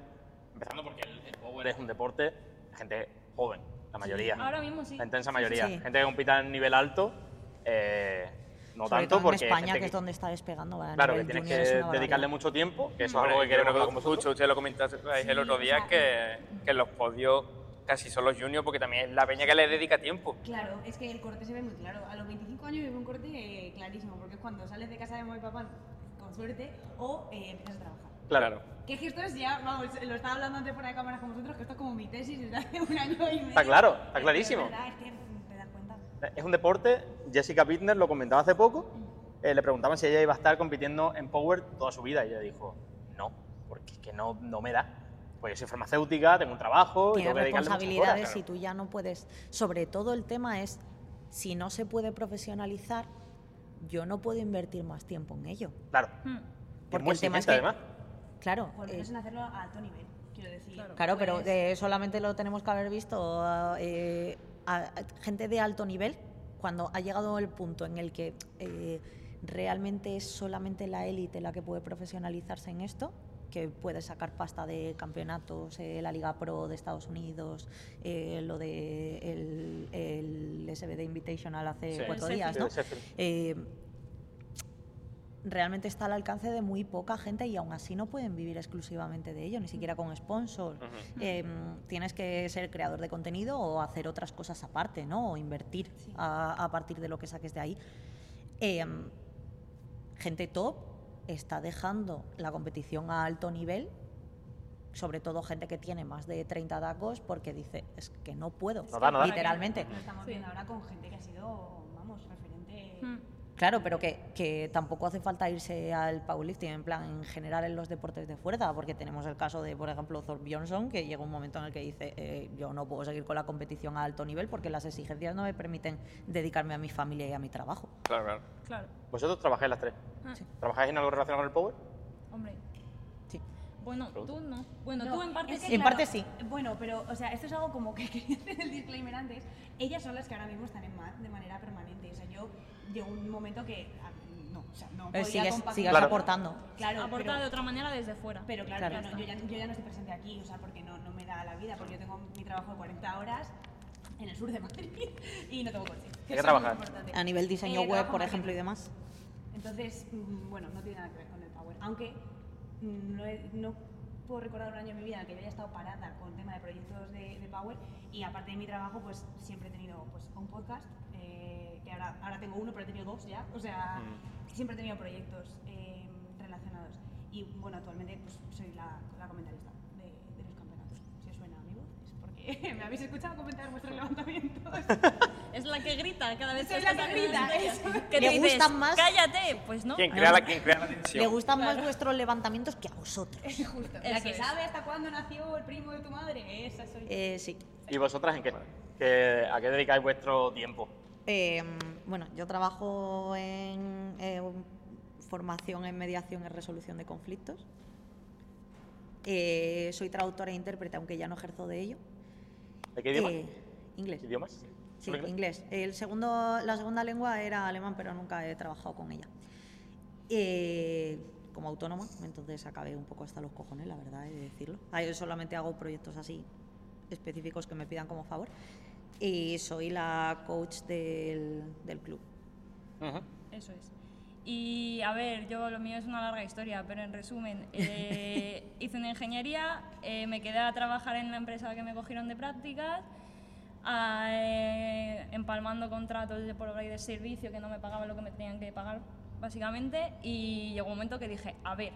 empezando porque el, el power es un deporte de gente joven, la mayoría. Ahora mismo sí. La intensa Sí, mayoría. sí. Gente que compita en nivel alto, eh, no Sobre tanto todo en porque. España, gente que es donde está despegando. Claro, que tienes que dedicarle mucho tiempo, que eso es algo que queremos vosotros. escucho, usted lo comentaste el Sí, otro día, o sea- que, que en los podios casi son los juniors, porque también es la peña que le dedica tiempo. Claro, es que el corte se ve muy claro. A los 25 años vive un corte eh, clarísimo, porque es cuando sales de casa de mamá y papá, con suerte, o eh, empiezas a trabajar. Claro. Que es esto es ya, vamos, lo estaba hablando antes fuera de cámara con vosotros, que esto es como mi tesis desde hace un año y medio. Está claro, está Es clarísimo. de verdad, es que te das cuenta. Es un deporte, Jessica Bittner lo comentaba hace poco, eh, le preguntaban si ella iba a estar compitiendo en Power toda su vida y ella dijo, no, porque es que no, no me da. Pues yo soy farmacéutica, tengo un trabajo y Tienes tengo que responsabilidades horas. y tú ya no puedes. Sobre todo el tema es, si no se puede profesionalizar, yo no puedo invertir más tiempo en ello. Claro, Hmm. es Porque muy el tema es que, además. claro, lo eh, hacerlo a alto nivel, quiero decir. Claro, pero Pues, eh, solamente lo tenemos que haber visto eh, a, a gente de alto nivel cuando ha llegado el punto en el que eh, realmente es solamente la élite la que puede profesionalizarse en esto que puede sacar pasta de campeonatos, eh, la Liga Pro de Estados Unidos, eh, lo de el, el SBD Invitational hace Sí. cuatro El días, ¿no? Eh, realmente está al alcance de muy poca gente y aún así no pueden vivir exclusivamente de ello, ni siquiera con sponsors. Eh, tienes que ser creador de contenido o hacer otras cosas aparte, ¿no? O invertir a, a partir de lo que saques de ahí. Eh, gente top está dejando la competición a alto nivel, sobre todo gente que tiene más de 30 dacos, porque dice, es que no puedo, No da, no da. literalmente. Lo estamos viendo ahora con gente que ha sido, vamos, referente. Hmm. Claro, pero que, que tampoco hace falta irse al powerlifting, en plan, en general en los deportes de fuerza, porque tenemos el caso de, por ejemplo, Thor Bjornsson, que llega un momento en el que dice, eh, yo no puedo seguir con la competición a alto nivel porque las exigencias no me permiten dedicarme a mi familia y a mi trabajo. Claro, claro. Claro. Vosotros trabajáis las tres. Ah, ¿Trabajáis en algo relacionado con el Power? Hombre. Sí. Bueno, tú no. Bueno, No, tú en parte es que, sí. En parte sí. Bueno, pero, o sea, esto es algo como que quería hacer el disclaimer antes. Ellas son las que ahora mismo están en MAD de manera permanente. O sea, yo llegó un momento que. ah, No, o sea, no. Pero podía sigues, compaginar- sigues Claro. aportando. Claro, Aporta pero- de otra manera desde fuera. Pero claro, Claro. yo, no, yo ya, yo ya no estoy presente aquí, o sea, porque no, no me da la vida, porque yo tengo mi trabajo de 40 horas en el sur de Madrid y no tengo coche. que Eso es trabajar. importante. A nivel diseño Eh, web, trabajo por en ejemplo, y marketing. demás. Entonces, mm, bueno, no tiene nada que ver con el Power. Aunque mm, no, he- no puedo recordar un año en mi vida en el que yo haya estado parada con tema de proyectos de, de Power y aparte de mi trabajo, pues siempre he tenido pues, un podcast, ahora, ahora tengo uno, pero he tenido dos ya. O sea, siempre he tenido proyectos eh, relacionados. Y bueno, actualmente pues, soy la, la comentarista de, de los campeonatos. Si os suena, amigos, es porque me habéis escuchado comentar vuestros levantamientos. Es la que grita cada vez Soy que la que grita. Que Le te dices, gustan más- Cállate, pues no. ¿Quién crea, la, quién crea la tensión? Le gustan más vuestros levantamientos que a vosotros. Justo. La que es. sabe hasta cuándo nació el primo de tu madre, esa soy yo. Eh, sí. ¿Y vosotras en qué? ¿Qué- ¿A qué dedicáis vuestro tiempo? Eh, bueno, yo trabajo en eh, formación en mediación y resolución de conflictos. Eh, soy traductora e intérprete, aunque ya no ejerzo de ello. ¿De qué idioma? Eh, inglés. ¿Idiomas? Sí, ¿Solo inglés. El segundo, la segunda lengua era alemán, pero nunca he trabajado con ella. Eh, como autónoma, entonces acabé un poco hasta los cojones, la verdad, he de decirlo. Yo solamente hago proyectos así específicos que me pidan como favor. Y soy la coach del, del club. Eso es. Y a ver, yo lo mío es una larga historia, pero en resumen, eh, hice una ingeniería, eh, me quedé a trabajar en la empresa que me cogieron de prácticas, a, eh, empalmando contratos de por ahí de servicio que no me pagaban lo que me tenían que pagar, básicamente, y llegó un momento que dije, a ver,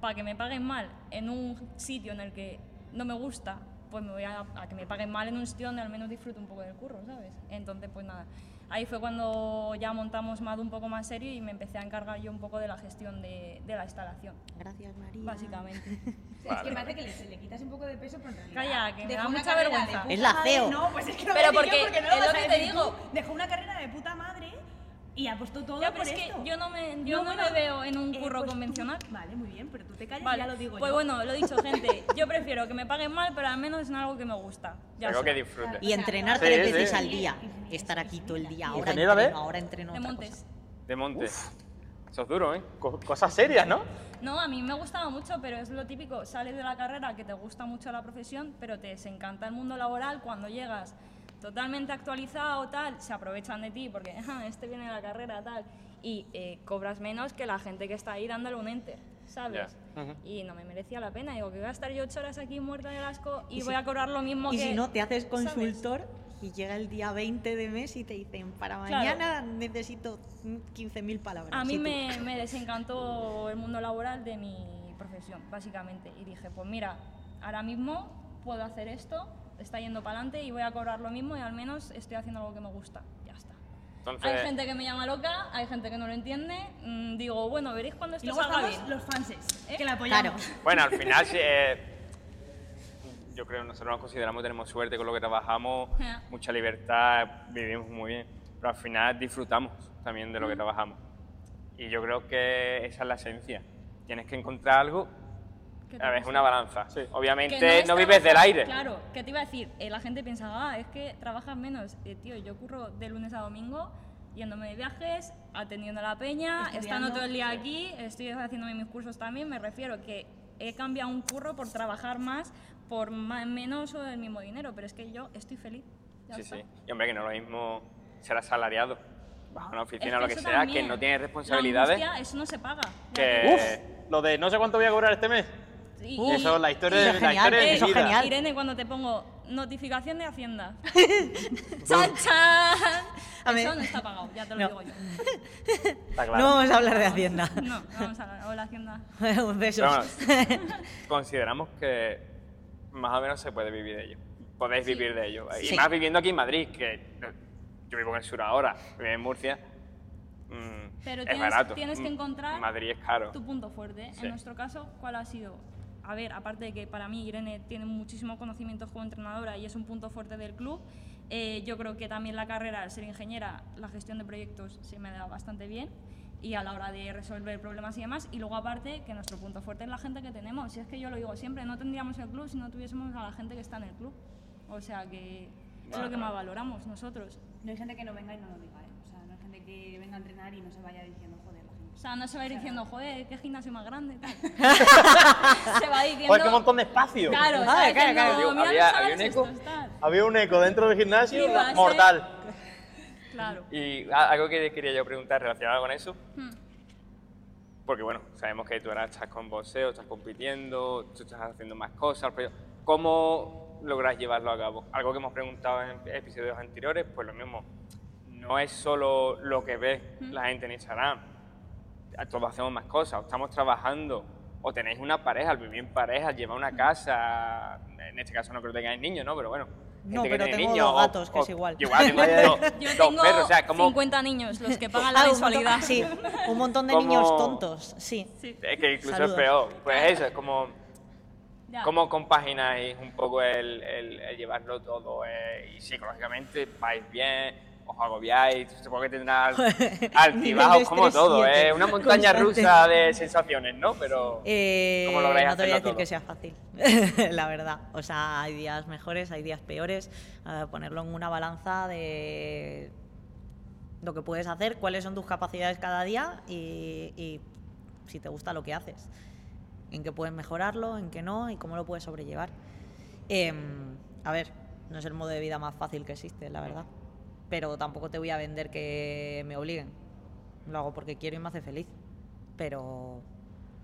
para que me paguen mal en un sitio en el que no me gusta, pues me voy a, a que me paguen mal en un sitio donde al menos disfruto un poco del curro, ¿sabes? Entonces, pues nada, ahí fue cuando ya montamos MAD un poco más serio y me empecé a encargar yo un poco de la gestión de, de la instalación, Gracias, María. básicamente. Es que parece que le, le quitas un poco de peso, pero en realidad. Calla, que me da mucha vergüenza. Es la. CEO. No, pues es que no Pero lo decir porque yo no es vas lo que te digo. Dejó una carrera de puta madre y ha puesto todo Ya, por pero es que esto. yo no me, yo no bueno, me veo en un eh, curro pues tú- convencional. vale, muy bien, pero tú te callas y Vale, ya lo digo pues yo. bueno, lo dicho, gente. Yo prefiero que me paguen mal, pero al menos en algo que me gusta. Ya Algo que disfrute. Y entrenar Sí, tres sí. veces al día. Estar aquí todo el día. Ahora ¿Ingeniera de? entreno, ahora entreno De Montes. cosa. De Montes. Eso es duro, ¿eh? Co- cosas serias, ¿no? No, a mí me gustaba mucho, pero es lo típico, sales de la carrera que te gusta mucho la profesión, pero te desencanta el mundo laboral cuando llegas totalmente actualizado, tal, se aprovechan de ti porque "Ah, este viene de la carrera, tal, y eh, cobras menos que la gente que está ahí dándole un enter, ¿sabes? Y no me merecía la pena, digo que voy a estar yo ocho horas aquí muerta de asco y, Y voy si- a cobrar lo mismo Y que... si no, te haces ¿sabes? consultor y llega el día 20 de mes y te dicen, para Claro. mañana necesito 15.000 palabras. A mí Y me, me desencantó el mundo laboral de mi profesión, básicamente. Y dije, pues mira, ahora mismo puedo hacer esto, está yendo para adelante y voy a cobrar lo mismo y al menos estoy haciendo algo que me gusta. Ya está. Entonces, Hay gente que me llama loca, hay gente que no lo entiende. mm, digo, bueno, veréis cuando Y esto luego salga bien. los fanses, ¿Eh? que la apoyamos. Claro. bueno, al final eh, yo creo que nosotros nos consideramos que tenemos suerte con lo que trabajamos, Ya. mucha libertad, vivimos muy bien, pero al final disfrutamos también de lo Mm. que trabajamos. Y yo creo que esa es la esencia. Tienes que encontrar algo, a ver, es una balanza. Sí. Obviamente Que es no, vives del aire. Claro, que te iba a decir, eh, la gente piensa, ah, es que trabajas menos. Eh, tío, yo curro de lunes a domingo yéndome de viajes, atendiendo a la peña, estando Estudiando. todo el día aquí, estoy haciéndome mis cursos también, me refiero que he cambiado un curro por trabajar más, por ma- menos o el mismo dinero, pero es que yo estoy feliz. ya Sí, está. sí. Y hombre, que no lo mismo ser asalariado bajo una Es oficina o lo que sea, también, que no tienes la responsabilidades. angustia, eso no se paga. Que- Uf, lo de no sé cuánto voy a cobrar este mes. Y- eso es la historia, eso de, la historia de mi eso es vida. genial. Irene, cuando te pongo notificación de Hacienda. ¡Chan, chan! A ver. Eso no está pagado, ya te lo No. digo yo. Está claro. No vamos a hablar de Hacienda. No, no vamos a hablar. Hola, Hacienda. Pero bueno, consideramos que más o menos se puede vivir de ello. Podéis vivir de ello. Y Sí. más viviendo aquí en Madrid, que yo vivo en el sur ahora, vivo en Murcia. mm, Pero es tienes- barato. tienes que Mm, encontrar Madrid es caro. Tu punto fuerte. Sí. En nuestro caso, ¿cuál ha sido? A ver, aparte de que para mí Irene tiene muchísimos conocimientos como entrenadora y es un punto fuerte del club, eh, yo creo que también la carrera, al ser ingeniera, la gestión de proyectos se me da bastante bien y a la hora de resolver problemas y demás. Y luego aparte que nuestro punto fuerte es la gente que tenemos. Si es que yo lo digo siempre, no tendríamos el club si no tuviésemos a la gente que está en el club. O sea que es lo que más valoramos nosotros. No hay gente que no venga y no lo diga, ¿eh? O sea, no hay gente que venga a entrenar y no se vaya diciendo. O sea, no se va a ir diciendo, joder, qué gimnasio más grande. tal. se va diciendo... Joder, qué montón de espacio. Claro, Ah, está claro, diciendo, claro. Digo, mira había- había un eco. estos, tal. Había un eco dentro del gimnasio Sí, ser- mortal. Claro. Y algo que quería yo preguntar relacionado con eso, Hmm. porque bueno, sabemos que tú ahora estás con boxeo, estás compitiendo, tú estás haciendo más cosas, pero ¿cómo logras llevarlo a cabo? Algo que hemos preguntado en episodios anteriores, pues lo mismo, no es solo lo que ve la gente en Instagram, todos hacemos más cosas, o estamos trabajando, o tenéis una pareja, al vivir en pareja, llevar una casa, en este caso no creo que tengáis niños, ¿no? Pero bueno. No, que pero tengo niños, dos o- gatos, que o- es igual. yo igual tengo dos, Yo dos tengo perros, o sea, como... 50 niños, los que pagan la mensualidad. sí, un montón de Como- niños tontos, sí. Sí, Es que incluso Saludos. es peor. Pues eso, es como... ya. ¿Cómo compagináis un poco el, el- el llevarlo todo? eh, y psicológicamente vais bien, os agobiáis, supongo que tendrás altibajos, como todo, es una montaña constante. rusa de sensaciones, ¿no? Pero Eh, ¿Cómo lográis no te voy a decir todo? que sea fácil, la verdad. O sea, hay días mejores, hay días peores. Eh, ponerlo en una balanza de lo que puedes hacer, cuáles son tus capacidades cada día y, y si te gusta lo que haces. En qué puedes mejorarlo, en qué no y cómo lo puedes sobrellevar. Em, a ver, No es el modo de vida más fácil que existe, la verdad. Pero tampoco te voy a vender que me obliguen. Lo hago porque quiero y me hace feliz. Pero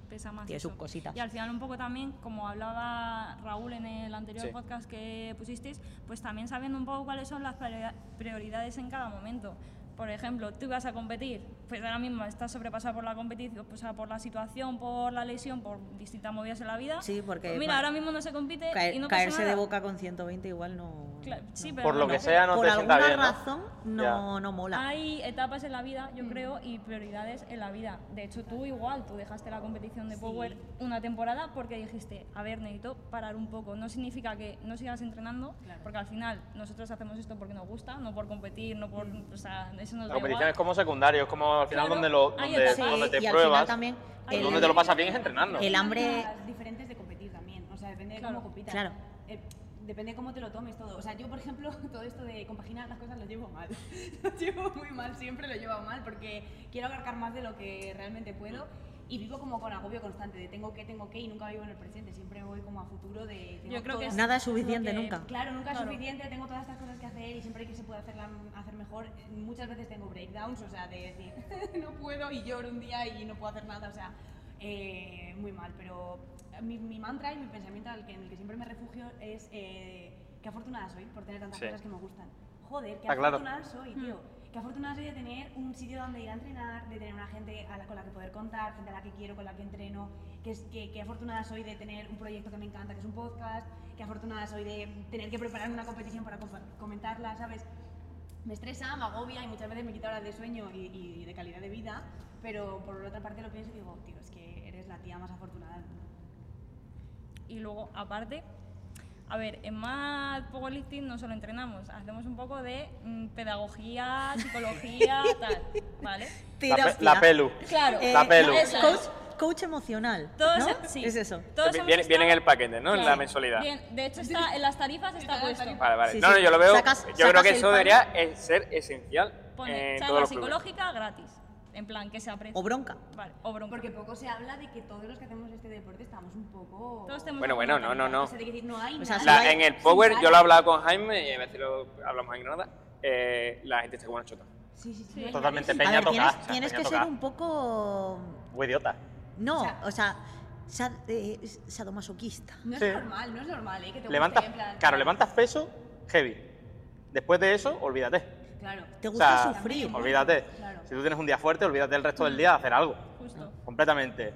pesa más tiene eso. sus cositas. Y al final un poco también, como hablaba Raúl en el anterior Sí. podcast que pusisteis, pues también sabiendo un poco cuáles son las priori- prioridades en cada momento. Por ejemplo, tú vas a competir, pues ahora mismo estás sobrepasado por la competición, o sea, por la situación, por la lesión, por distintas movidas en la vida. Sí, porque, Pues mira, ahora mismo no se compite Caer- y no pasa caerse de nada. boca con 120 igual no. Cla- sí, no. pero Por lo bueno, que sea, no Por te sienta alguna bien. ¿no? razón no, no mola. Hay etapas en la vida, yo creo, y prioridades en la vida. De hecho, tú igual, tú dejaste la competición de Sí. Power una temporada porque dijiste, a ver, necesito parar un poco. No significa que no sigas entrenando, Claro. porque al final nosotros hacemos esto porque nos gusta, no por competir, no por... O sea, nos La competición es como secundario, es como al final Claro, donde, lo, donde, etapas. donde te pruebas. también el- donde te lo pasas bien es entrenando. El hambre- diferentes de competir también. O sea, depende de Claro. cómo compitas. Claro. Eh, depende de cómo te lo tomes todo. O sea, yo, por ejemplo, todo esto de compaginar las cosas lo llevo mal. lo llevo muy mal, siempre lo llevo mal porque quiero abarcar más de lo que realmente puedo y vivo como con agobio constante de tengo que, tengo que y nunca vivo en el presente. Siempre voy como a futuro de... tengo Yo creo que todas- Nada es suficiente que- nunca. Claro, nunca Claro. es suficiente, tengo todas estas cosas que hacer y siempre que se puede hacerla, hacer mejor, muchas veces tengo breakdowns, o sea, de decir, no puedo y lloro un día y no puedo hacer nada, o sea, eh, muy mal, pero mi, mi mantra y mi pensamiento al que, en el que siempre me refugio es eh, qué afortunada soy por tener tantas Sí. cosas que me gustan. Joder, qué claro. afortunada soy, tío. Qué afortunada soy de tener un sitio donde ir a entrenar, de tener una gente a la- con la que poder contar, gente a la que quiero, con la que entreno. Qué afortunada soy de tener un proyecto que me encanta, que es un podcast. Qué afortunada soy de tener que preparar una competición para comentarla, ¿sabes? Me estresa, me agobia y muchas veces me quita horas de sueño y, y de calidad de vida. Pero por otra parte lo pienso y digo, tío, es que eres la tía más afortunada del mundo. Y luego, aparte, a ver, en Mad Powerlifting no solo entrenamos, hacemos un poco de mm, pedagogía, psicología, tal, ¿vale? La, pe- la pelu. Claro, Eh, La pelu. eso es. Coach, coach emocional. Todos, ¿no? sí, Es eso. todos Vi- hemos viene, viene en estado- el paquete, ¿no? En la Claro. mensualidad. Bien, de hecho está en las tarifas está puesto. Vale, vale. Sí, no, no, yo lo veo. Sacas- yo creo sacas que el eso debería eh, ser esencial Pone en charla todos los clubes. psicológica gratis. En plan, que se aprecia. O bronca. Vale, o bronca. Porque poco se habla de que todos los que hacemos este deporte estamos un poco... Todos tenemos Bueno, bueno, no, no, no. O sea, de que decir, no hay O sea, nada. La- en el Power, yo lo he hablado con Jaime y a veces lo hablamos en Granada. eh, la gente está como una chota. Sí, sí, sí. Sí. Totalmente. A peña ver, tienes, toca. tienes que ser un poco. Muy idiota. No, O sea- o sea, sad- eh, sadomasoquista. No es Sí. normal, no es normal, ¿eh? Que te Levantas, guste, en plan... claro, levantas peso heavy. Después de eso, olvídate. Claro. Te O gusta sea, sufrir. Olvídate. Claro. Si tú tienes un día fuerte, olvídate el resto del día de hacer algo. Justo. Completamente.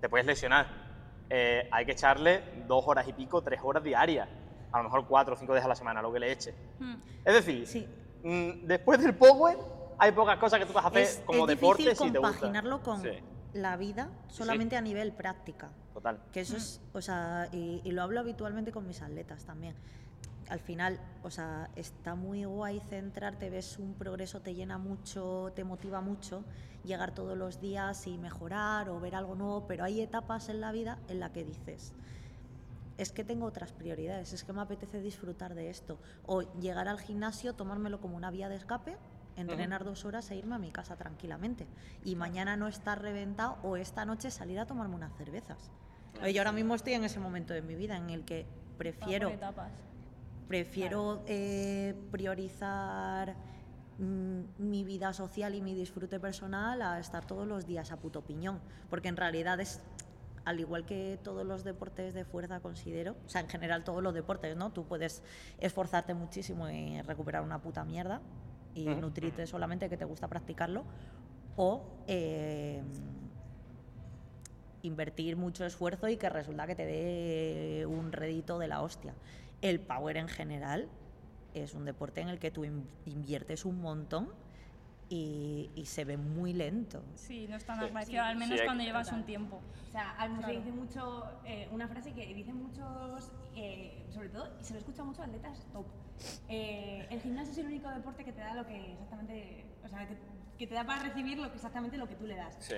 Te puedes lesionar. Eh, hay que echarle dos horas y pico, tres horas diarias. A lo mejor cuatro o cinco días a la semana, lo que le eche. Mm. Es decir, Sí. mm, después del Power, hay pocas cosas que tú vas a hacer Es, como es deporte difícil si te gusta. compaginarlo con Sí. la vida solamente a nivel práctica. Total. Que eso es, o sea, y, y lo hablo habitualmente con mis atletas también. Al final, o sea, está muy guay centrarte, ves un progreso, te llena mucho, te motiva mucho llegar todos los días y mejorar o ver algo nuevo, pero hay etapas en la vida en la que dices, es que tengo otras prioridades, es que me apetece disfrutar de esto. O llegar al gimnasio, tomármelo como una vía de escape, entrenar dos horas e irme a mi casa tranquilamente. Y mañana no estar reventado o esta noche salir a tomarme unas cervezas. Yo ahora mismo estoy en ese momento de mi vida en el que prefiero, etapas. Prefiero eh, priorizar mm, mi vida social y mi disfrute personal a estar todos los días a puto piñón. Porque en realidad es, al igual que todos los deportes de fuerza considero, o sea, en general todos los deportes, ¿no? Tú puedes esforzarte muchísimo en recuperar una puta mierda y nutrirte solamente que te gusta practicarlo, o eh, invertir mucho esfuerzo y que resulta que te dé un rédito de la hostia. El power en general es un deporte en el que tú in- inviertes un montón y, y se ve muy lento. Sí, no es tan Sí. agradecido, al Sí, menos cuando llevas Total. un tiempo. O sea, a mí Claro. se dice mucho, eh, una frase que dicen muchos, eh, sobre todo, y se lo escucha mucho a atletas top. Eh, el gimnasio es el único deporte que te da lo que exactamente, o sea, que, que te da para recibir lo que exactamente lo que tú le das. Sí.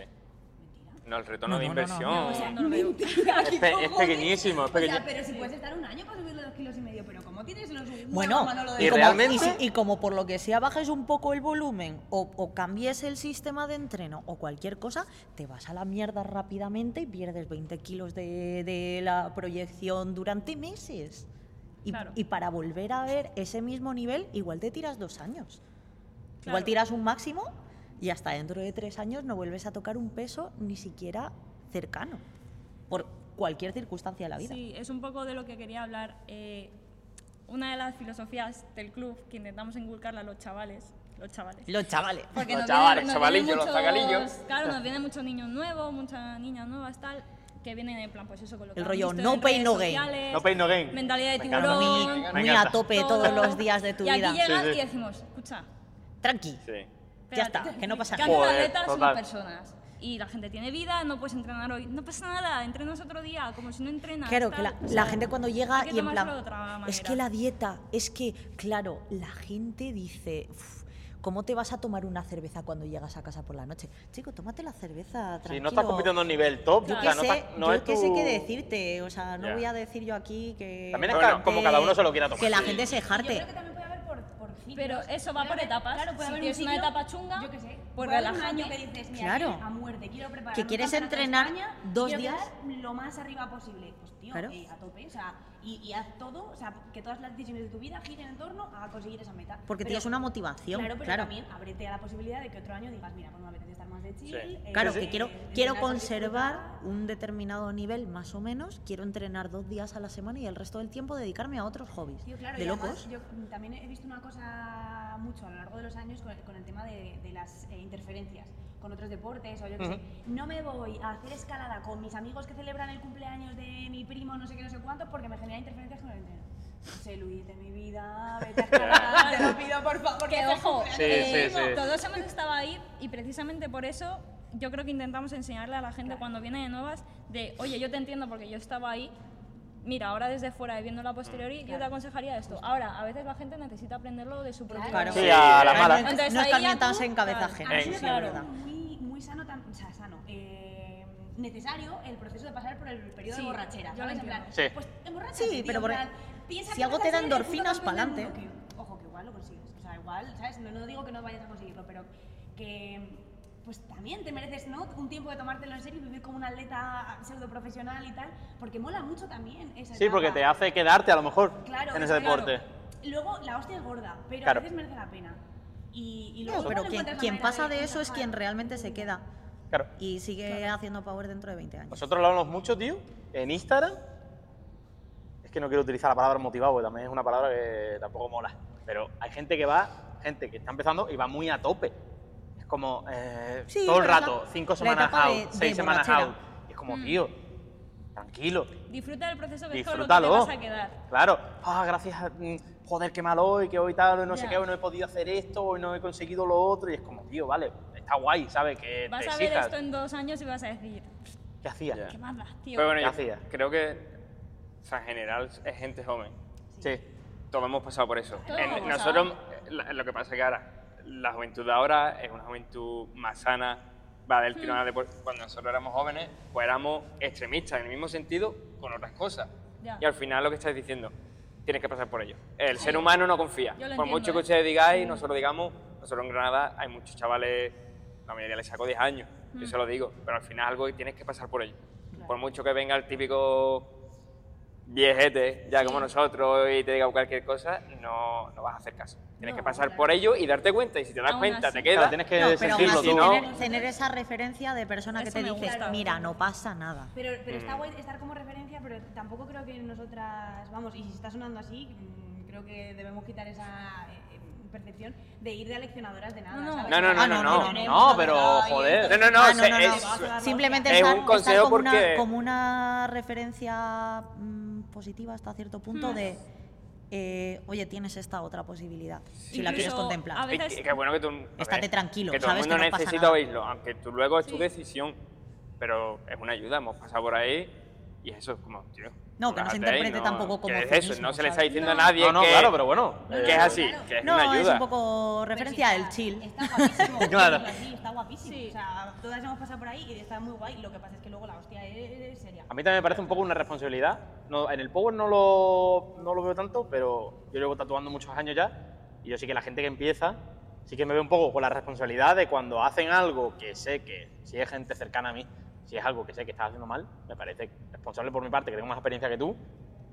No, el retorno No, de no, no, no, inversión. no, o sea, no lo veo. Mentira, Es, pequeñísimo, es O sea, pequeño. pero si puedes estar un año para subirle dos kilos y medio, pero ¿cómo tienes los huevos, Bueno, de y como, realmente- y si- y como por lo que sea bajes un poco el volumen o, o cambies el sistema de entreno o cualquier cosa, te vas a la mierda rápidamente y pierdes 20 kilos de, de la proyección durante meses. Y, Claro. y para volver a ver ese mismo nivel, igual te tiras dos años. Claro. Igual tiras un máximo y hasta dentro de tres años no vuelves a tocar un peso ni siquiera cercano. Por cualquier circunstancia de la vida. Sí, es un poco de lo que quería hablar. Eh, una de las filosofías del club que intentamos inculcarle a los chavales, los chavales. Los chavales. Porque Los nos chavales, vienen- nos chavalillos, los zagalillos. Claro, nos vienen muchos niños nuevos, muchas niñas nuevas, tal, que vienen en plan, pues eso, con lo que El rollo, no redes no gain. sociales, No pain, no gain. Mentalidad de Me encanta. tiburón. Muy, Me muy encanta. a tope todo. todos los días de tu y vida. aquí llegas Sí, sí. y decimos, escucha, Tranqui. Sí. Ya está, que no pasa nada. atletas total. somos personas. Y la gente tiene vida, no puedes entrenar hoy. No pasa nada, entrenas otro día, como si no entrenas. Claro, que la, O la sea, gente cuando llega y en plan, de es que la dieta, es que, claro, la gente dice, "Uf, ¿cómo te vas a tomar una cerveza cuando llegas a casa por la noche? Chico, tómate la cerveza, tranquilo. Si no estás compitiendo a un nivel top, Yo o sea, no, sé, estás- no yo es qué sé qué decirte, o sea, no voy a decir yo aquí que... También es Bueno, como cada uno se lo quiera tomar. Que la Sí. gente se Yo jarte. creo que también puede haber por, por ciclos. Pero eso va por etapas. Claro, puede Si haber un una etapa chunga, yo qué sé. pues que dices, mira, Claro. a muerte, quiero preparar Que quieres entrenar España dos quiero días. lo más arriba posible. Pues tío, Claro. eh, a tope, o sea, y, y haz todo, o sea, que todas las decisiones de tu vida giren en torno a conseguir esa meta. Porque Pero- tienes una motivación, Claro, pero claro. también ábrete a la posibilidad de que otro año digas, mira, pues me apetece estar más de chill. Sí. eh, Claro, Sí, que quiero, eh, quiero conservar un determinado nivel más o menos, quiero entrenar dos días a la semana y el resto del tiempo dedicarme a otros hobbies. Tío, claro, de y además locos. yo también he visto una cosa mucho a lo largo de los años con el, con el tema de, de las eh, interferencias con otros deportes o yo qué sé. No me voy a hacer escalada con mis amigos que celebran el cumpleaños de mi primo, no sé qué, no sé cuánto, porque me genera interferencias con el entreno. José Luis, de mi vida, vete a escalar, te lo pido por favor. Que ojo, cumpleaños. Sí, eh, sí, sí. todos hemos estado ahí y precisamente por eso yo creo que intentamos enseñarle a la gente cuando viene de nuevas de, oye, yo te entiendo porque yo estaba ahí. Mira, ahora desde fuera y viendo la posteriori, yo te aconsejaría esto. Ahora, a veces la gente necesita aprenderlo de su propio Claro. Sí, a la mala. No, Entonces, no escarmientas tú, en cabeza ajena, A sí, verdad. muy, muy sano, o sea, sano, eh, necesario el proceso de pasar por el periodo Sí, de borrachera, yo ¿sabes? En plan. Sí. pues emborráchate, Sí, tío, pero por- plan, si algo te a da endorfinas, pa'lante. mundo, que, ojo, que igual lo consigues, o sea, igual, ¿sabes? No, no digo que no vayas a conseguirlo, pero que pues también te mereces, ¿no? Un tiempo de tomártelo en serio y vivir como un atleta pseudo profesional y tal, porque mola mucho también esa Sí, porque te hace quedarte a lo mejor Claro, en ese claro. deporte. Luego la hostia es gorda, pero Claro. a veces merece la pena. Y, y No, luego pero igual quien, pasa de eso es quien realmente se queda Claro. y sigue haciendo power dentro de 20 años. Nosotros lo hablamos mucho, tío, en Instagram. Es que no quiero utilizar la palabra motivado, porque también es una palabra que tampoco mola. Pero hay gente que va, gente que está empezando y va muy a tope. Es como eh, Sí, todo el es rato, la- cinco semanas out, de- de seis semanas borrachera. out. Y es como, tío, tranquilo, Disfruta del proceso que es con lo que disfrútalo. te vas a quedar. Claro, ah, gracias a. mm, Joder, qué mal hoy, que hoy tal, hoy no sé qué, hoy no he podido hacer esto, hoy no he conseguido lo otro. Y es como, tío, vale, está guay, ¿sabes? Que Vas te a ver exijas. esto en dos años y vas a decir, ¿Qué hacías? Ya. ¿qué más das, tío? Pero bueno, ¿Qué yo hacías? creo que, o sea, en general es gente joven. Sí. Todos hemos pasado por eso. En- nosotros, lo que pasa es que ahora, la juventud de ahora es una juventud más sana, va del tirón al deporte. Cuando nosotros éramos jóvenes, pues éramos extremistas en el mismo sentido con otras cosas. Ya. Y al final lo que estáis diciendo, tienes que pasar por ello. El ser humano no confía. Por entiendo, mucho que ¿eh? ustedes digáis, nosotros digamos, nosotros en Granada hay muchos chavales, la mayoría les sacó 10 años, Mm. yo se lo digo, pero al final algo tienes que pasar por ello. Por mucho que venga el típico viejete, ya como nosotros, y te diga cualquier cosa, no, no vas a hacer caso. Tienes No, que pasar claro. por ello y darte cuenta, y si te das Aún cuenta, así. te queda. Claro, tienes que No, pero aún sentirlo así tú. tener, tener esa referencia de persona que te gusta. mira, no pasa nada. Pero, pero Mm. está guay estar como referencia, pero tampoco creo que nosotras, vamos, y si está sonando así, mm, creo que debemos quitar esa eh, percepción de ir de aleccionadoras de nada. No, no. No, no, no, Ah, no, no, no, no, no, no, pero, no, joder. No, no, no, Ah, se- no, no, es- no. Simplemente Es un consejo como, una, porque- como una referencia mm, positiva hasta cierto punto Hmm. de, eh, oye, tienes esta otra posibilidad, si la Incluso quieres contemplar. veces- Y que- que bueno que tú. Estate tranquilo, Que todo el sabes mundo que no pasa necesita nada. oírlo, aunque tú luego es tu Sí. decisión, pero es una ayuda, hemos pasado por ahí y eso es como, tío. No, que no se interprete tampoco como que es eso, no se le está diciendo No. a nadie No, no, que, claro, pero bueno. No, eh, que es no, así, claro. que es No, una es ayuda. un poco referencia está- chill. Está guapísimo. Claro. Está guapísimo. Sí. O sea, todas hemos pasado por ahí y está muy guay. Lo que pasa es que luego la hostia es seria. A mí también me parece un poco una responsabilidad. No, en el Power no lo, no lo veo tanto, pero yo llevo tatuando muchos años ya y yo sí que la gente que empieza sí que me veo un poco con la responsabilidad de cuando hacen algo que sé que, si es gente cercana a mí, si es algo que sé que estás haciendo mal, me parece responsable por mi parte, que tengo más experiencia que tú,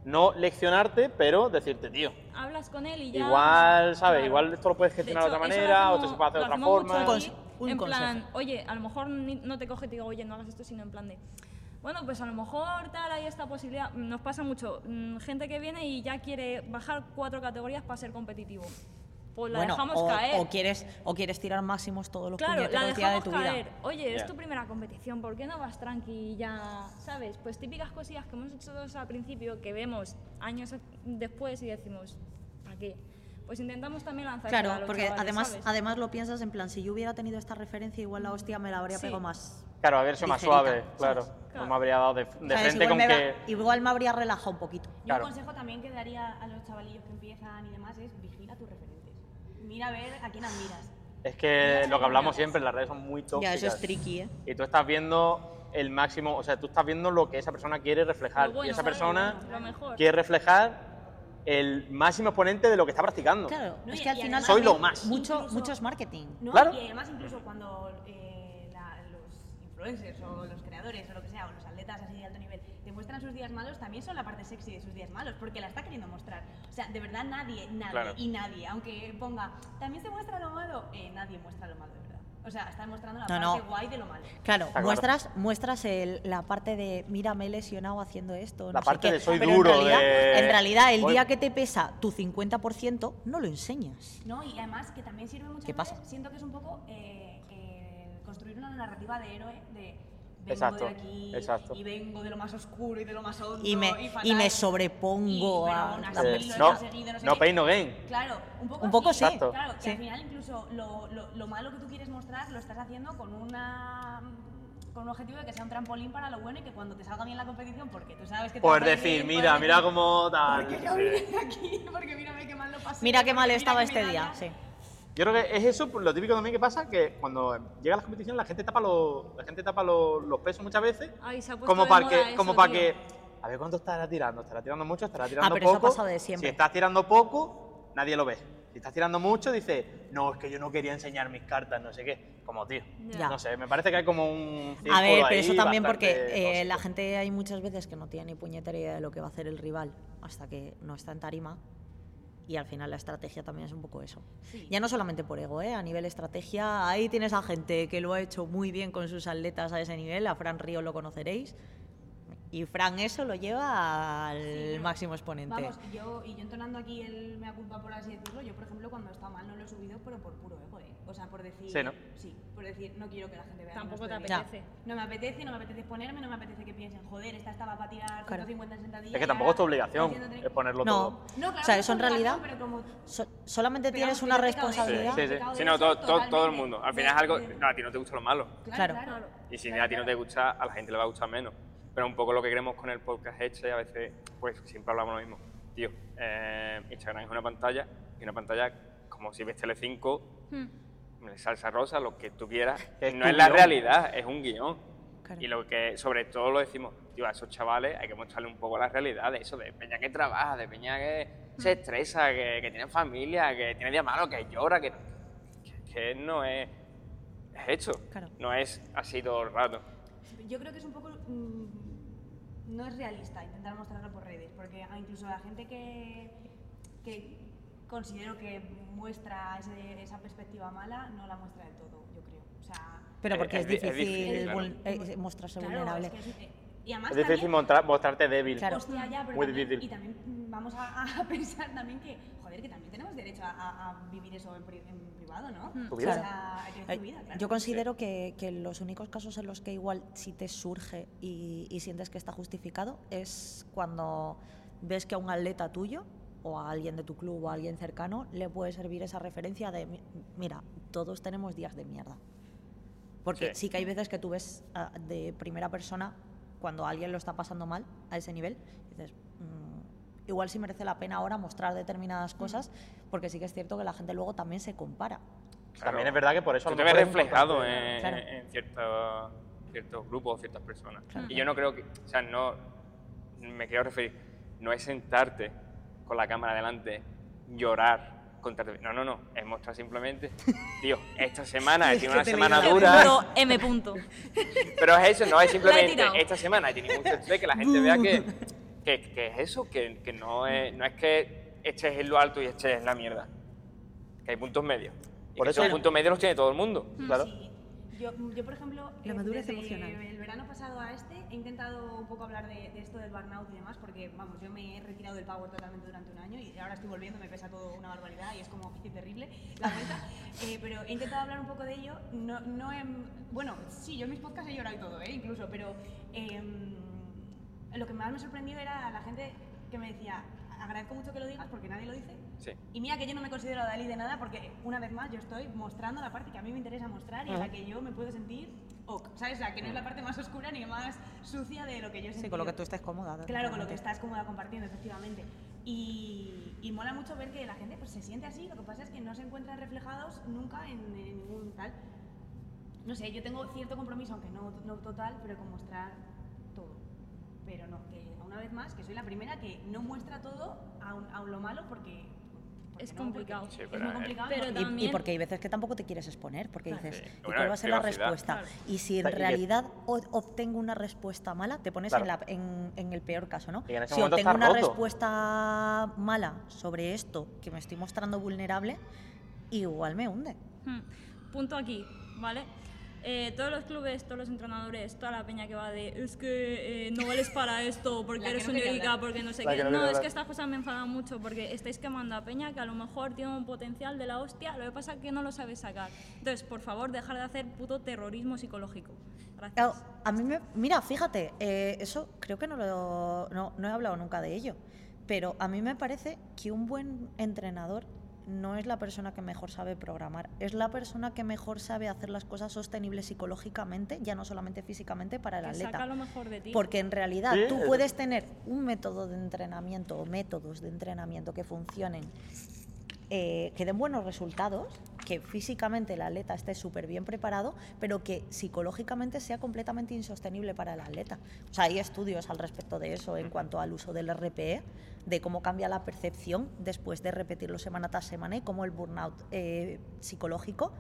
no leccionarte, pero decirte, tío, Hablas con él y ya. igual, ¿sabes? Claro. Igual esto lo puedes De gestionar de, hecho, otra eso lo manera, o hacemos- esto se puede hacer de otra forma. aquí, Un en consejo. plan, oye, a lo mejor no te coge y te digo, oye, no hagas esto, sino en plan de, bueno, pues a lo mejor tal, hay esta posibilidad. Nos pasa mucho, mm, gente que viene y ya quiere bajar cuatro categorías para ser competitivo. Pues la Bueno, dejamos o, caer. o quieres, o quieres tirar máximos todos los Claro, la días de dejamos tu caer. vida. Oye, es Ya. tu primera competición, ¿por qué no vas tranqui ya? ¿Sabes? Pues típicas cosillas que hemos hecho todos al principio, que vemos años después y decimos, ¿para qué? Pues intentamos también lanzar a Claro, los porque chavales, además, ¿sabes? además lo piensas en plan, si yo hubiera tenido esta referencia, igual la hostia me la habría Sí. pegado más. Claro, haber sido más suave, claro. ¿sabes? No me habría dado de, de ¿Sabes? frente Igual, con me que. va- igual me habría relajado un poquito. Yo Claro. un consejo también que daría a los chavalillos que empiezan y demás es vigila tus referentes. Mira a ver a quién admiras. Es que lo que hablamos siempre, las redes son muy tóxicas. Ya, eso es tricky, ¿eh? Y tú estás viendo el máximo, o sea, tú estás viendo lo que esa persona quiere reflejar. Bueno, y esa persona Lo mejor. quiere reflejar el máximo exponente de lo que está practicando. Claro, No, es y- que al final Soy lo más. Mucho, Incluso- mucho es marketing. ¿no? Claro. Y además incluso cuando eh, la- los influencers o los creadores o lo que sea, o los atletas así de alto nivel, te muestran sus días malos, también son la parte sexy de sus días malos, porque la está queriendo mostrar. O sea, de verdad nadie, nadie Claro. y nadie, aunque ponga, también se muestra lo malo, eh, nadie muestra lo malo de verdad. O sea, están mostrando la No, parte no. guay de lo malo. Claro, Está claro. muestras, muestras el- la parte de, mira, me he lesionado haciendo esto. La no sé parte qué", de soy pero duro, En realidad, de- en realidad, el Voy- día que te pesa tu 50%, no lo enseñas. No, y además que también sirve muchas ¿Qué pasa? veces, siento que es un poco eh, eh, construir una narrativa de héroe, de vengo Exacto, de aquí exacto. y vengo de lo más oscuro y de lo más hondo Y me, fatal. y me sobrepongo Y, a... no, no sé no qué. pain, no gain. Claro, un poco, Un poco así. sí. Exacto. Claro, que Sí. al final incluso lo, lo, lo malo que tú quieres mostrar lo estás haciendo con una con un objetivo de que sea un trampolín para lo bueno y que cuando te salga bien la competición, porque tú sabes que te Poder ir decir, bien, mira, poder mira cómo tal. Porque yo vine aquí, porque mírame qué mal lo pasé. Mira qué mal estaba este día, sí. Yo creo que es eso pues, lo típico también que pasa, que cuando llega a las competiciones la gente tapa los, la gente tapa los, los pesos muchas veces, Ay, se ha puesto como para que, eso, como para que, a ver cuánto estará tirando, estará tirando mucho, estará tirando Ah, pero eso poco. ha pasado de siempre. Si estás tirando poco, nadie lo ve. Si estás tirando mucho, dices, no, es que yo no quería enseñar mis cartas, no sé qué. Como tío. Ya. No sé, me parece que hay como un A ver, pero eso también porque eh, la gente hay muchas veces que no tiene ni puñetera idea de lo que va a hacer el rival hasta que no está en tarima y al final la estrategia también es un poco eso. Sí. Ya no solamente por ego, ¿eh? a nivel estrategia, ahí tienes a gente que lo ha hecho muy bien con sus atletas a ese nivel, a Fran Río lo conoceréis, y Fran eso lo lleva al Sí, máximo exponente. Vamos, yo, y yo entonando aquí el mea culpa, por así decirlo, yo, por ejemplo, cuando está mal no lo he subido, pero por puro. O sea, por decir... Sí, ¿no? Sí, por decir, no quiero que la gente vea Tampoco te apetece. No me apetece, no me apetece exponerme, no me apetece que piensen, joder, esta estaba para tirar Claro. 150 en sentadillas. Es que tampoco es tu obligación es ponerlo No. todo. No, claro, O sea, eso en realidad- pero como So- solamente Pero tienes una responsabilidad. Sí, sí. de Sí, no, todo, todo, todo el mundo. Al final es algo. No, a ti no te gusta lo malo. Claro. Y si Claro, a ti no te gusta, a la gente le va a gustar menos. Pero un poco lo que queremos con el podcast este, a veces, pues siempre hablamos lo mismo. Tío, eh, Instagram es una pantalla y una pantalla como si ves Tele5, Hmm. Salsa rosa, lo que tú quieras. Es no es la guion. realidad, es un guion. Claro. Y lo que sobre todo lo decimos, tío, a esos chavales hay que mostrarle un poco la realidad de eso, de peña que trabaja, de peña que se estresa, que, que tiene familia, que tiene días malos, que llora, que, que, que no es, es hecho, Claro. no es así todo el rato. Yo creo que es un poco. mm, no es realista intentar mostrarlo por redes, porque incluso la gente que, que considero que muestra ese- esa perspectiva mala no la muestra del todo, yo creo. O sea. Pero Es- porque es, es di- es difícil, difícil, claro. vul- eh, mostrarse claro, vulnerable. es que es- eh, y además Es difícil también- mostrar- mostrarte débil. Claro. Hostia, ya, pero Muy también- difícil. Y también vamos a, a pensar también que, joder, que también tenemos derecho a, a- a vivir eso en, pri- en privado, ¿no? Tu O vida. sea, hay que vivir tu vida, claro. Yo considero que, que los únicos casos en los que igual si te surge y, y sientes que está justificado es cuando ves que a un atleta tuyo o a alguien de tu club o a alguien cercano le puede servir esa referencia de, "Mi- mira, todos tenemos días de mierda. Porque sí, Sí. que hay veces que tú ves ah, de primera persona cuando alguien lo está pasando mal a ese nivel, dices, "Mm, igual sí merece la pena ahora mostrar determinadas cosas, porque sí que es cierto que la gente luego también se compara. También es verdad que por eso a Tú te ves reflejado en, Claro. en ciertos, ciertos grupos, ciertas personas. Claro. Y yo no creo que, o sea, no, me quiero referir, no es sentarte con la cámara delante, llorar, contarte, no, no, no, es mostrar simplemente, tío, esta semana he tenido una semana dura, Pero M punto. pero es eso, no es simplemente esta semana he tenido mucho estrés, que la gente vea que, que, que es eso, que, que no, es, no es que estés en lo alto y estés en la mierda. Que hay puntos medios. Y Por eso esos el- puntos medios los tiene todo el mundo. Claro. Sí. Yo, yo, por ejemplo, La eh, madurez desde emocional. el verano pasado a este he intentado un poco hablar de, de esto del burnout y demás, porque vamos, yo me he retirado del power totalmente durante un año y ahora estoy volviendo, me pesa todo una barbaridad y es como terrible la vuelta. Eh, pero he intentado hablar un poco de ello, no, no en, bueno, sí, yo en mis podcasts he llorado y todo, ¿eh? incluso, pero em, lo que más me sorprendió era la gente que me decía, agradezco mucho que lo digas porque nadie lo dice, Sí. y mira que yo no me considero Dalí de nada porque una vez más yo estoy mostrando la parte que a mí me interesa mostrar y en la que yo me puedo sentir ok, ¿sabes? O sea, que no es la parte más oscura ni más sucia de lo que yo he Sí, con lo que tú estés cómoda. Claro, con lo que estás cómoda compartiendo, efectivamente. Y, y mola mucho ver que la gente pues, se siente así, lo que pasa es que no se encuentran reflejados nunca en, en ningún tal. No sé, yo tengo cierto compromiso, aunque no, no total, pero con mostrar. Pero no, que una vez más, que soy la primera que no muestra todo, aun, aun lo malo, porque... porque Es no, porque complicado. Sí, es pero, muy eh, complicado. pero porque- Y- Y, También- porque hay veces que tampoco te quieres exponer, porque Claro. dices, Sí. ¿y cuál va a ser la respuesta? Claro. Y si en realidad obtengo una respuesta mala, te pones Claro. en, la- en- en el peor caso, ¿no? Y en ese Si obtengo una roto. respuesta mala sobre esto que me estoy mostrando vulnerable, igual me hunde. Hmm. Punto aquí, ¿vale? Eh, todos los clubes, todos los entrenadores, toda la peña que va de es que eh, no vales para esto, porque eres no hablar. porque no sé La qué. que no es que estas cosas me enfadan mucho porque estáis quemando a peña que a lo mejor tiene un potencial de la hostia, lo que pasa es que no lo sabes sacar. Entonces, por favor, dejar de hacer puto terrorismo psicológico. Claro, Gracias. a mí me. Mira, fíjate, eh, eso creo que no, lo, no, no he hablado nunca de ello. Pero a mí me parece que un buen entrenador no es la persona que mejor sabe programar, es la persona que mejor sabe hacer las cosas sostenibles psicológicamente, ya no solamente físicamente para el Que atleta. saca lo mejor de ti. Porque en realidad Sí, tú es- puedes tener un método de entrenamiento o métodos de entrenamiento que funcionen, eh, que den buenos resultados, que físicamente el atleta esté súper bien preparado, pero que psicológicamente sea completamente insostenible para el atleta. O sea, hay estudios al respecto de eso en cuanto al uso del RPE, de cómo cambia la percepción después de repetirlo semana tras semana y cómo el burnout eh, psicológico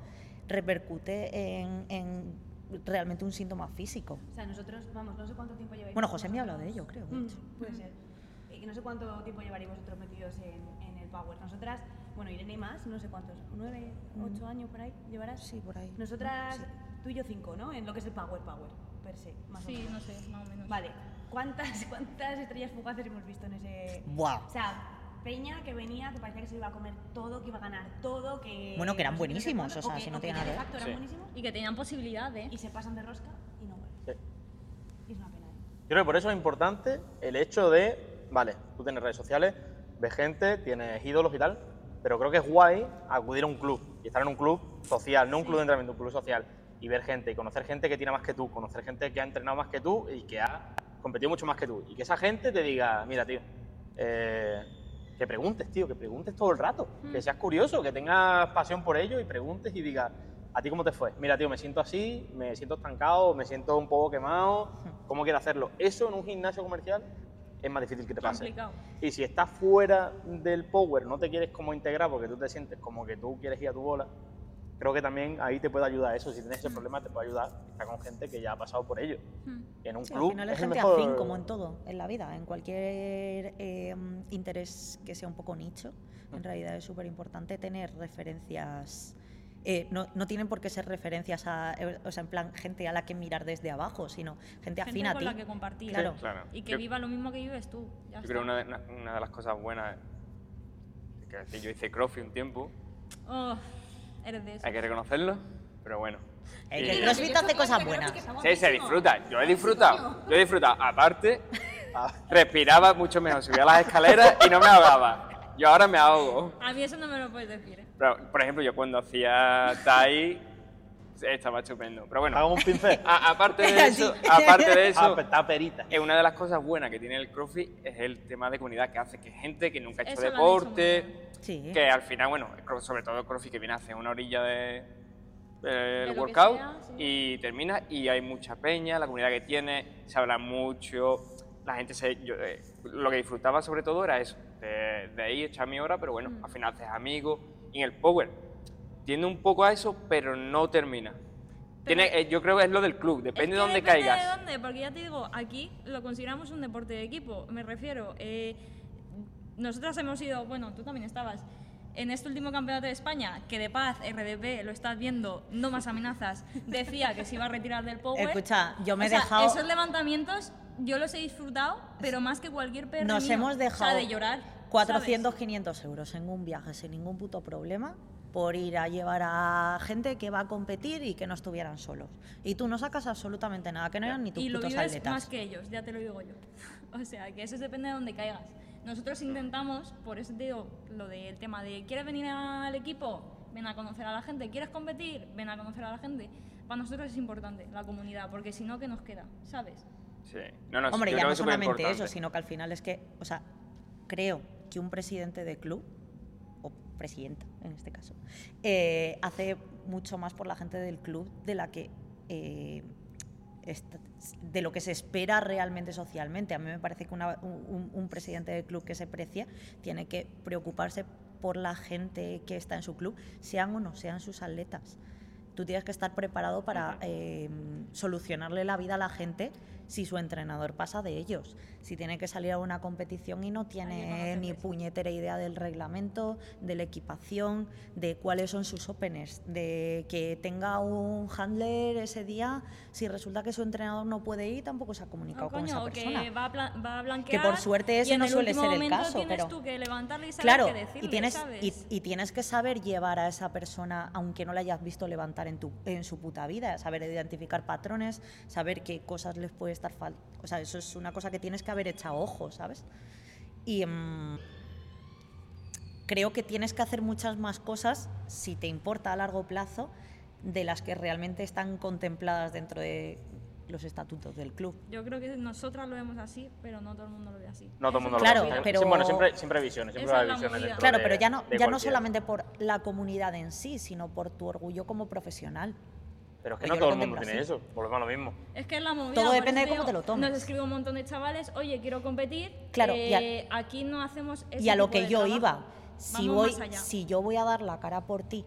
repercute en, en realmente un síntoma físico. O sea, nosotros, vamos, no sé cuánto tiempo lleváis. Bueno, José me ha hablado de ello, creo. Mm, puede ser. Eh, que no sé cuánto tiempo llevaréis vosotros metidos en, en el Power. Nosotras, bueno, Irene y más, no sé cuántos, nueve, ocho años por ahí llevarás. Sí, por ahí. Nosotras, Sí. tú y yo cinco, ¿no? En lo que es el Power Power, per se, más o Sí, menos. no sé, más o menos. Vale, ¿cuántas, cuántas estrellas fugaces hemos visto en ese...? Buah. O sea, Peña que venía, que parecía que se iba a comer todo, que iba a ganar todo, que... Bueno, que eran buenísimos, o sea, que- si no ya nada ver. facto eran Sí. buenísimos Y que tenían posibilidad, ¿eh? y se pasan de rosca y no vuelven. Sí. Y es una pena. ¿eh? Yo creo que por eso es importante el hecho de, vale, tú tienes redes sociales, ves gente, tienes ídolos y tal, pero creo que es guay acudir a un club y estar en un club social, no un club de entrenamiento, un club social, y ver gente y conocer gente que tiene más que tú, conocer gente que ha entrenado más que tú y que ha competido mucho más que tú. Y que esa gente te diga, mira, tío, eh, que preguntes, tío, que preguntes todo el rato, que seas curioso, que tengas pasión por ello y preguntes y digas, ¿a ti cómo te fue? Mira, tío, me siento así, me siento estancado, me siento un poco quemado, ¿cómo quiero hacerlo? Eso en un gimnasio comercial es más difícil que te pase. Complicado. Y si estás fuera del power, no te quieres como integrar porque tú te sientes como que tú quieres ir a tu bola, creo que también ahí te puede ayudar eso. Si tienes ese problema, te puede ayudar estar con gente que ya ha pasado por ello. Y en un Sí, al club final es gente mejor- afín, como en todo, en la vida. En cualquier eh, interés que sea un poco nicho, Mm. en realidad es súper importante tener referencias. eh, no, no tienen por qué ser referencias a, eh, o sea, en plan, gente a la que mirar desde abajo, sino gente afín Gente a con ti. la que compartir. Claro. Claro. Y que Yo- viva lo mismo que vives tú. Ya Yo creo que está. una de, una- una de las cosas buenas que yo hice crossfit un tiempo, Oh, eres de eso. hay que reconocerlo, pero bueno. El que el CrossFit hace cosas buenas. Sí, se disfruta. Yo he disfrutado. Yo he disfrutado. Aparte, respiraba mucho mejor, subía las escaleras y no me ahogaba. Yo ahora me ahogo. A mí eso no me lo puedes decir. ¿eh? Pero, por ejemplo, yo cuando hacía Tai estaba estupendo. Pero bueno, Hago un pincel. a- aparte de eso, aparte de Ah, eso, está perita. es una de las cosas buenas que tiene el CrossFit es el tema de comunidad que hace que gente que nunca ha hecho Eso lo han hecho deporte. Sí. que al final, bueno, sobre todo el CrossFit que viene hacia una orilla de, del workout sea, sí. y termina y hay mucha peña, la comunidad que tiene, se habla mucho, la gente se... yo, eh, lo que disfrutaba sobre todo era eso, de, de ahí echar mi hora, pero bueno, Mm. al final haces amigos y en el Power tiende un poco a eso, pero no termina. Tiene, eh, yo creo que es lo del club, depende Es que de dónde depende caigas. de dónde, porque ya te digo, aquí lo consideramos un deporte de equipo. Me refiero, eh, nosotras hemos ido, bueno, tú también estabas, en este último campeonato de España, que de paz, RDP, lo estás viendo, no más amenazas, decía que se iba a retirar del Power. Escucha, yo me O he sea, dejado- Esos levantamientos yo los he disfrutado, pero más que cualquier perro. Nos mío. hemos O sea, dejado de llorar. 400, 500 euros en un viaje sin ningún puto problema por ir a llevar a gente que va a competir y que no estuvieran solos. Y tú no sacas absolutamente nada, que no eran ni tus y lo putos vives atletas. más que ellos, ya te lo digo yo. O sea, que eso depende de dónde caigas. Nosotros intentamos, por eso te digo lo del tema de ¿quieres venir al equipo? Ven a conocer a la gente. ¿Quieres competir? Ven a conocer a la gente. Para nosotros es importante la comunidad, porque si no, ¿qué nos queda? ¿Sabes? Sí. No, no, Hombre, ya no solamente eso, sino que al final es que, o sea, creo que un presidente de club, o presidenta en este caso, eh, hace mucho más por la gente del club de la que eh, de lo que se espera realmente socialmente. A mí me parece que una- un, un presidente de club que se precie tiene que preocuparse por la gente que está en su club, sean o no sean sus atletas. Tú tienes que estar preparado para eh, solucionarle la vida a la gente si su entrenador pasa de ellos. Si tiene que salir a una competición y no tiene ni puñetera idea del reglamento, de la equipación, de cuáles son sus openers, de que tenga un handler ese día, si resulta que su entrenador no puede ir, tampoco se ha comunicado No, con coño, esa persona. que va a, va a blanquear. Que por suerte ese no el suele ser el caso, tienes pero- tú que levantarle y saber Claro, qué decirle, y tienes, ¿sabes? y, y tienes que saber llevar a esa persona, aunque no la hayas visto levantar en, tu, en su puta vida, saber identificar patrones, saber qué cosas les puede estar faltando. O sea, eso es una cosa que tienes que haber echado ojo, ¿sabes? Y mm, creo que tienes que hacer muchas más cosas, si te importa a largo plazo, de las que realmente están contempladas dentro de los estatutos del club. Yo creo que nosotras lo vemos así, pero no todo el mundo lo ve así. No todo el mundo Claro, lo ve. pero- Sí, bueno, siempre, siempre hay visiones, siempre hay visiones. Claro, de- pero ya no, ya no solamente por la comunidad en sí, sino por tu orgullo como profesional. Pero es que no todo el mundo tiene eso, volvemos a lo mismo. Es que es la movida. Todo depende de cómo te lo tomes. Nos escribe un montón de chavales, oye, quiero competir. Claro, y a- eh, aquí no hacemos ese y a lo tipo que yo trabajo. iba, si, Vamos voy, más allá. si yo voy a dar la cara por ti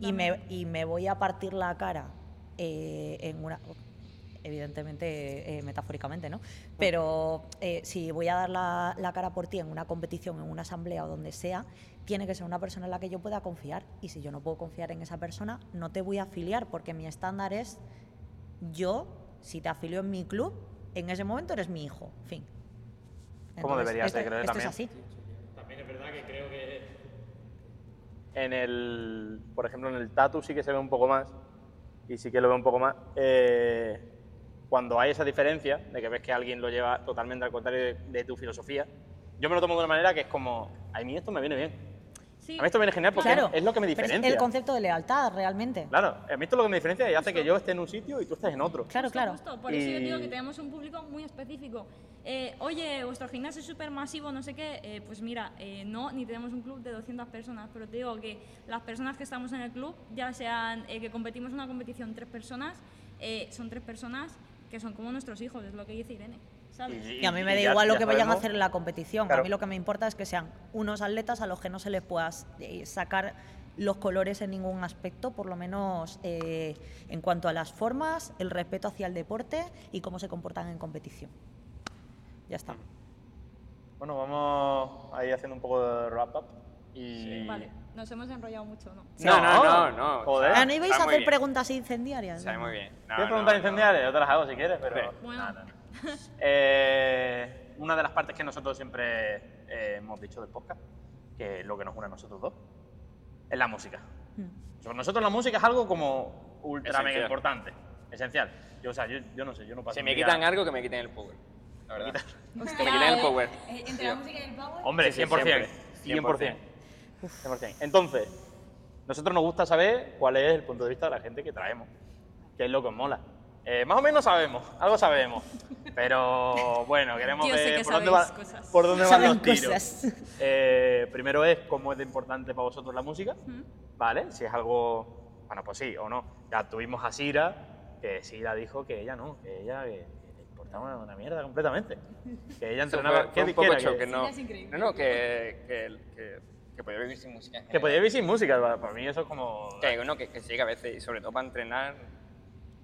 y me, y me voy a partir la cara eh, en una... Evidentemente, eh, metafóricamente, ¿no? Pero eh, si voy a dar la, la cara por ti en una competición, en una asamblea o donde sea, tiene que ser una persona en la que yo pueda confiar. Y si yo no puedo confiar en esa persona, no te voy a afiliar, porque mi estándar es yo, si te afilio en mi club, en ese momento eres mi hijo. Fin. Como debería esto- creo yo esto también. es así. También es verdad que creo que en el, por ejemplo, en el tatu sí que se ve un poco más y sí que lo veo un poco más. eh, cuando hay esa diferencia de que ves que alguien lo lleva totalmente al contrario de, de tu filosofía, yo me lo tomo de una manera que es como, a mí esto me viene bien. Sí, A mí esto me viene genial porque Claro, es lo que me pero es diferencia. el concepto de lealtad, realmente. Claro, a mí esto es lo que me diferencia y hace que yo esté en un sitio y tú estés en otro. Claro, Justo, claro. justo. Por eso yo digo Y- que tenemos un público muy específico. Eh, oye, vuestro gimnasio es súper masivo, no sé qué. Eh, pues mira, eh, no, ni tenemos un club de 200 personas, pero te digo que las personas que estamos en el club, ya sean eh, que competimos en una competición tres personas, eh, son tres personas que son como nuestros hijos, es lo que dice Irene. ¿Sabes? Y a mí me da ya- igual lo ya que vayan a hacer en la competición. Claro. A mí lo que me importa es que sean unos atletas a los que no se les pueda eh, sacar los colores en ningún aspecto, por lo menos eh, en cuanto a las formas, el respeto hacia el deporte y cómo se comportan en competición. Ya está. Bueno, vamos a ir haciendo un poco de wrap up. Y... Vale, nos hemos enrollado mucho, ¿no? No, no, no, no. Joder. Ah, ¿No ibais a hacer preguntas incendiarias? Muy bien. No, ¿Quieres no, preguntas no. incendiarias? Yo te las hago si quieres, pero. Bueno. No, no, no. Eh, una de las partes que nosotros siempre eh, hemos dicho del podcast, que es lo que nos une a nosotros dos, es la música. Mm. Para nosotros la música es algo como ultra mega Esencial. importante, esencial. Yo, o sea, yo, yo no sé, yo no paso Si me día- quitan algo, que me quiten el power. La verdad. Hostia, que me quiten el eh, power. Eh, entre la música y el power. Hombre, Sí, sí, 100%. siempre. 100%. 100%. Entonces, nosotros nos gusta saber cuál es el punto de vista de la gente que traemos, qué es lo que os mola. Eh, más o menos sabemos, algo sabemos, pero bueno, queremos Yo ver que por dónde, va- por dónde van los tiros. cosas. Eh, primero es cómo es de importante para vosotros la música, Ujú. ¿vale? Si es algo, bueno, pues sí o no. Ya tuvimos a Sira, que Sira dijo que ella no, que ella que, que le importaba una mierda completamente. Que ella entrenaba... fue, fue ¿qué- un poco choque, Que- no. Sí, es increíble. No, no, que, que, que, que podía vivir sin música. Que podía vivir sin música, para mí eso es como... Que, bueno, que, que sí, que a veces, y sobre todo para entrenar,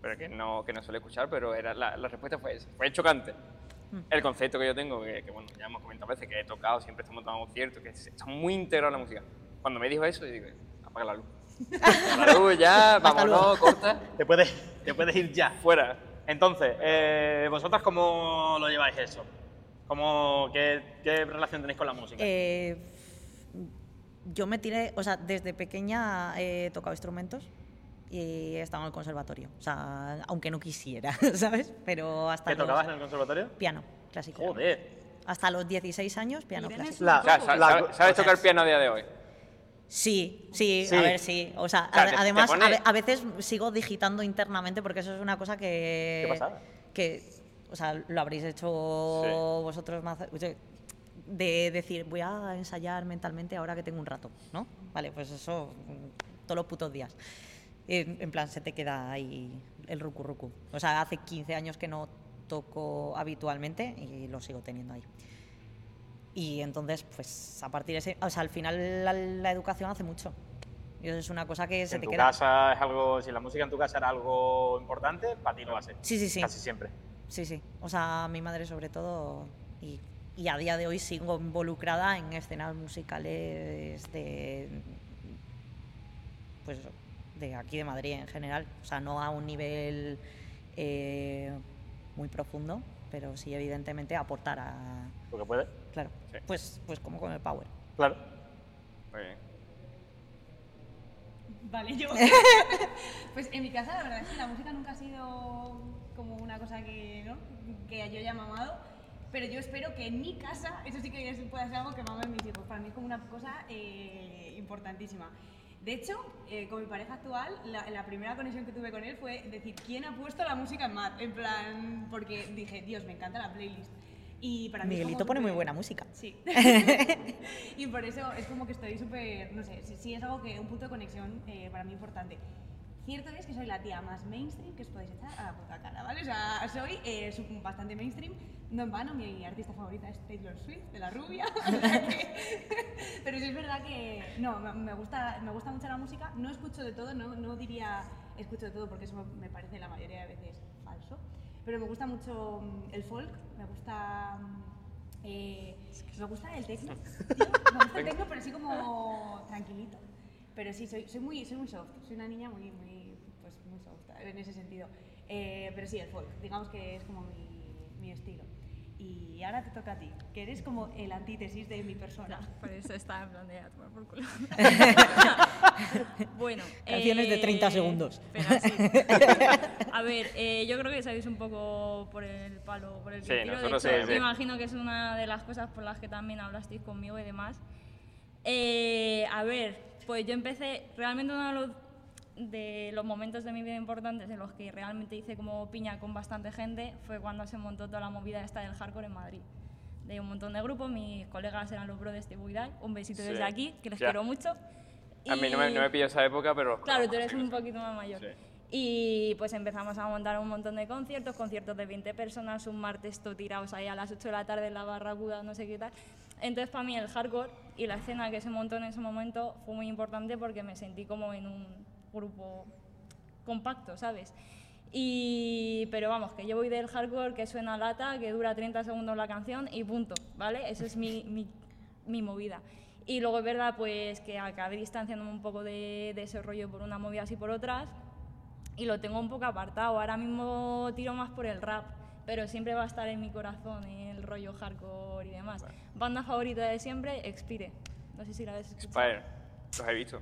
pero que no, que no suele escuchar, pero era, la, la respuesta fue esa, fue chocante. Mm. El concepto que yo tengo, que, que, bueno, ya hemos comentado a veces, que he tocado, siempre estamos dando conciertos, que está muy integrado en la música. Cuando me dijo eso, yo digo, apaga la luz. Apaga la luz, ya, vámonos, corta, Te puedes, te puedes ir ya. fuera. Entonces, eh, ¿vosotras cómo lo lleváis eso? ¿Cómo, qué, qué relación tenéis con la música? Eh, yo me tiré, o sea, desde pequeña he tocado instrumentos y he estado en el conservatorio. O sea, aunque no quisiera, ¿sabes? Pero hasta ¿Qué los- tocabas en el conservatorio? piano clásico. Joder. Hasta los 16 años, piano Irene clásico. La- la- sabe- ¿Sabes tocar piano a día de hoy? Sí, sí, Sí. a ver, sí. O sea, te- te además, pone- a, ve- a veces sigo digitando internamente porque eso es una cosa que. ¿Qué pasada? Que, o sea, lo habréis hecho Sí. vosotros más. De decir, voy a ensayar mentalmente ahora que tengo un rato, ¿no? Vale, pues eso todos los putos días. En, en plan, se te queda ahí el rucu rucu. O sea, hace 15 años que no toco habitualmente y lo sigo teniendo ahí. Y entonces, pues a partir de ese. O sea, al final la, la educación hace mucho. Y eso es una cosa que se en te tu queda. casa es algo, si la música en tu casa era algo importante, para ti lo va a ser. Sí, sí, sí. Casi siempre. Sí, sí. O sea, mi madre sobre todo. Y, y a día de hoy sigo involucrada en escenas musicales de. Pues de aquí de Madrid en general. O sea, no a un nivel eh, muy profundo, pero sí, evidentemente, aportar a. Porque puede. Claro. Sí. Pues, pues como con el Power. Claro. Muy bien. Vale, yo. pues en mi casa, la verdad es que la música nunca ha sido como una cosa que, ¿no? que yo haya mamado. Pero yo espero que en mi casa, eso sí que pueda ser algo que mamen mis hijos. Para mí es como una cosa eh, importantísima. De hecho, eh, con mi pareja actual, la, la primera conexión que tuve con él fue decir, ¿quién ha puesto la música en Matt? En plan, porque dije, Dios, me encanta la playlist. Y para mí como Miguelito pone muy buena música. Sí. y por eso es como que estoy súper, no sé, sí, sí es algo que, un punto de conexión eh, para mí importante. Cierto es que soy la tía más mainstream que os podéis echar a la puta cara, ¿vale? O sea, soy eh, bastante mainstream. No en vano, mi artista favorita es Taylor Swift, de la rubia. Pero sí es verdad que, no, me- gusta, me gusta mucho la música. No escucho de todo, no, no diría escucho de todo porque eso me parece la mayoría de veces falso. Pero me gusta mucho mm, el folk, me gusta... mm, eh, me gusta el techno. tío, Me gusta el techno, pero así como tranquilito. Pero sí, soy, soy, muy, soy muy soft. Soy una niña muy, muy, pues, muy soft en ese sentido. Eh, pero sí, el folk. Digamos que es como mi, mi estilo. Y ahora te toca a ti, que eres como el antítesis de mi persona. Por eso está en plan de a tomar por culo. bueno. Canciones de 30 eh, segundos. espera, sí. A ver, eh, yo creo que sabéis un poco por el palo por el que Sí, tiro. De nosotros hecho, sí, me sí. imagino que es una de las cosas por las que también hablasteis conmigo y demás. Eh, a ver, pues yo empecé, realmente uno de los, de los momentos de mi vida importantes en los que realmente hice como piña con bastante gente fue cuando se montó toda la movida esta del hardcore en Madrid. De un montón de grupos, mis colegas eran los brothers de Buidai, un besito Sí, desde aquí, que les ya. quiero mucho. A mí no me, no me pilló esa época, pero... Claro, tú eres un poquito más mayor. Sí. Y pues empezamos a montar un montón de conciertos, conciertos de 20 personas, un martes todo tirados ahí a las 8 de la tarde en la barracuda, no sé qué tal. Entonces para mí el hardcore y la escena que se montó en ese momento fue muy importante porque me sentí como en un grupo compacto, ¿sabes? Y, pero vamos, que yo voy del hardcore que suena a lata, que dura 30 segundos la canción y punto, ¿vale? Eso es mi, mi, mi movida. Y luego es verdad pues que acabé distanciándome un poco de, de ese rollo por una movida así por otras y lo tengo un poco apartado. Ahora mismo tiro más por el rap, pero siempre va a estar en mi corazón el rollo hardcore y demás. Banda favorita de siempre, Expire. No sé si la habéis escuchado. Spire, los he visto.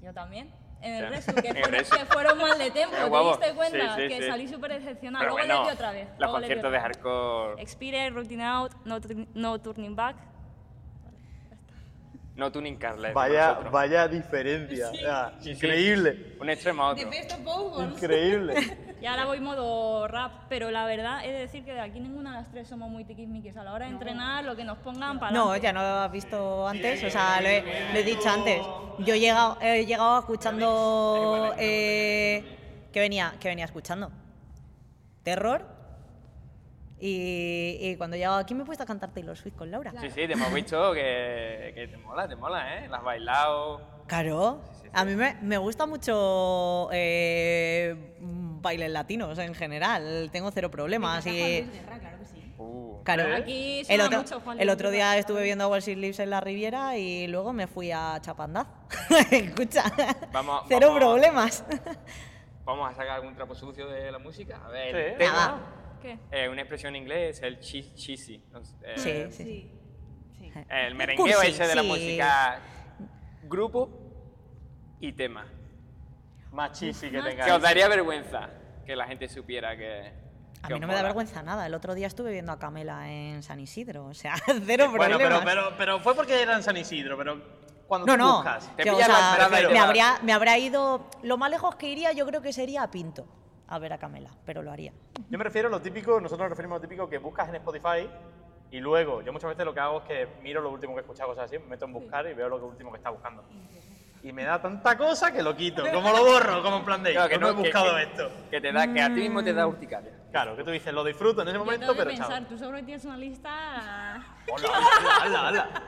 Yo también. En el. Resu, que, fueron, que fueron mal de tiempo, ¿te diste cuenta? Sí, sí, que sí. salí súper decepcionada. Pero Luego bueno, le vi otra vez. los conciertos de hardcore... Expire, Routine Out, No, no Turning Back. No tuning Carlet. Vaya, vaya diferencia. Sí. sí. increíble. Un extremo a The otro. best of both worlds. Increíble. Y ahora voy modo rap, pero la verdad de decir que de aquí ninguna de las tres somos muy tiquismiquis. A la hora de entrenar, lo que nos pongan para No, ya no lo has visto antes, o sea, lo he, lo he dicho antes. Yo he llegado, he llegado escuchando. Eh, ¿qué, venía, ¿Qué venía escuchando? Terror. Y, y cuando he llegado aquí me he puesto a cantar Taylor Swift con Laura. Sí, sí, te hemos visto que, que te mola, te mola, ¿eh? Las has bailado. Claro, Sí, sí, sí. a mí me, me gusta mucho eh, bailes latinos en general. Tengo cero problemas. Y, Guerra, claro que sí. Uh, claro, Aquí el suena otro, mucho Juan el otro día estuve viendo a Wall Street Lives en la Riviera y luego me fui a Chapandaz. Escucha, Vamos- cero vamos- problemas. Vamos a sacar algún trapo sucio de la música. A ver, Sí. el tema, Nada. ¿Qué? eh, una expresión en inglés, el cheesy. cheesy. eh, Sí, sí. Sí. Sí. El merengueo Cursi, ese de la música. Grupo y tema. Más chisi que tenga. Que os daría vergüenza que la gente supiera que. A mí no me da vergüenza nada. El otro día estuve viendo a Camela en San Isidro. O sea, cero Bueno, problemas. pero, pero, pero fue porque era en San Isidro, pero cuando No, tú no. buscas. Te que, o pillas la sea, entrada y te me, habría, me habrá ido. Lo más lejos que iría, yo creo que sería a Pinto a ver a Camela, pero lo haría. Yo me refiero a lo típico, nosotros nos referimos a lo típico que buscas en Spotify y luego, yo muchas veces lo que hago es que miro lo último que he escuchado, cosas así, me meto en buscar y veo lo que último que está buscando. Y me da tanta cosa que lo quito, como lo borro, como en plan de, Claro, que no he buscado que- esto. Que, te da, que a ti mismo te da urticaria. Claro, que tú dices, lo disfruto en ese Yo momento, tengo que pero pensar, chao. tú seguro que tienes una lista... Hola, hola, hola, hola.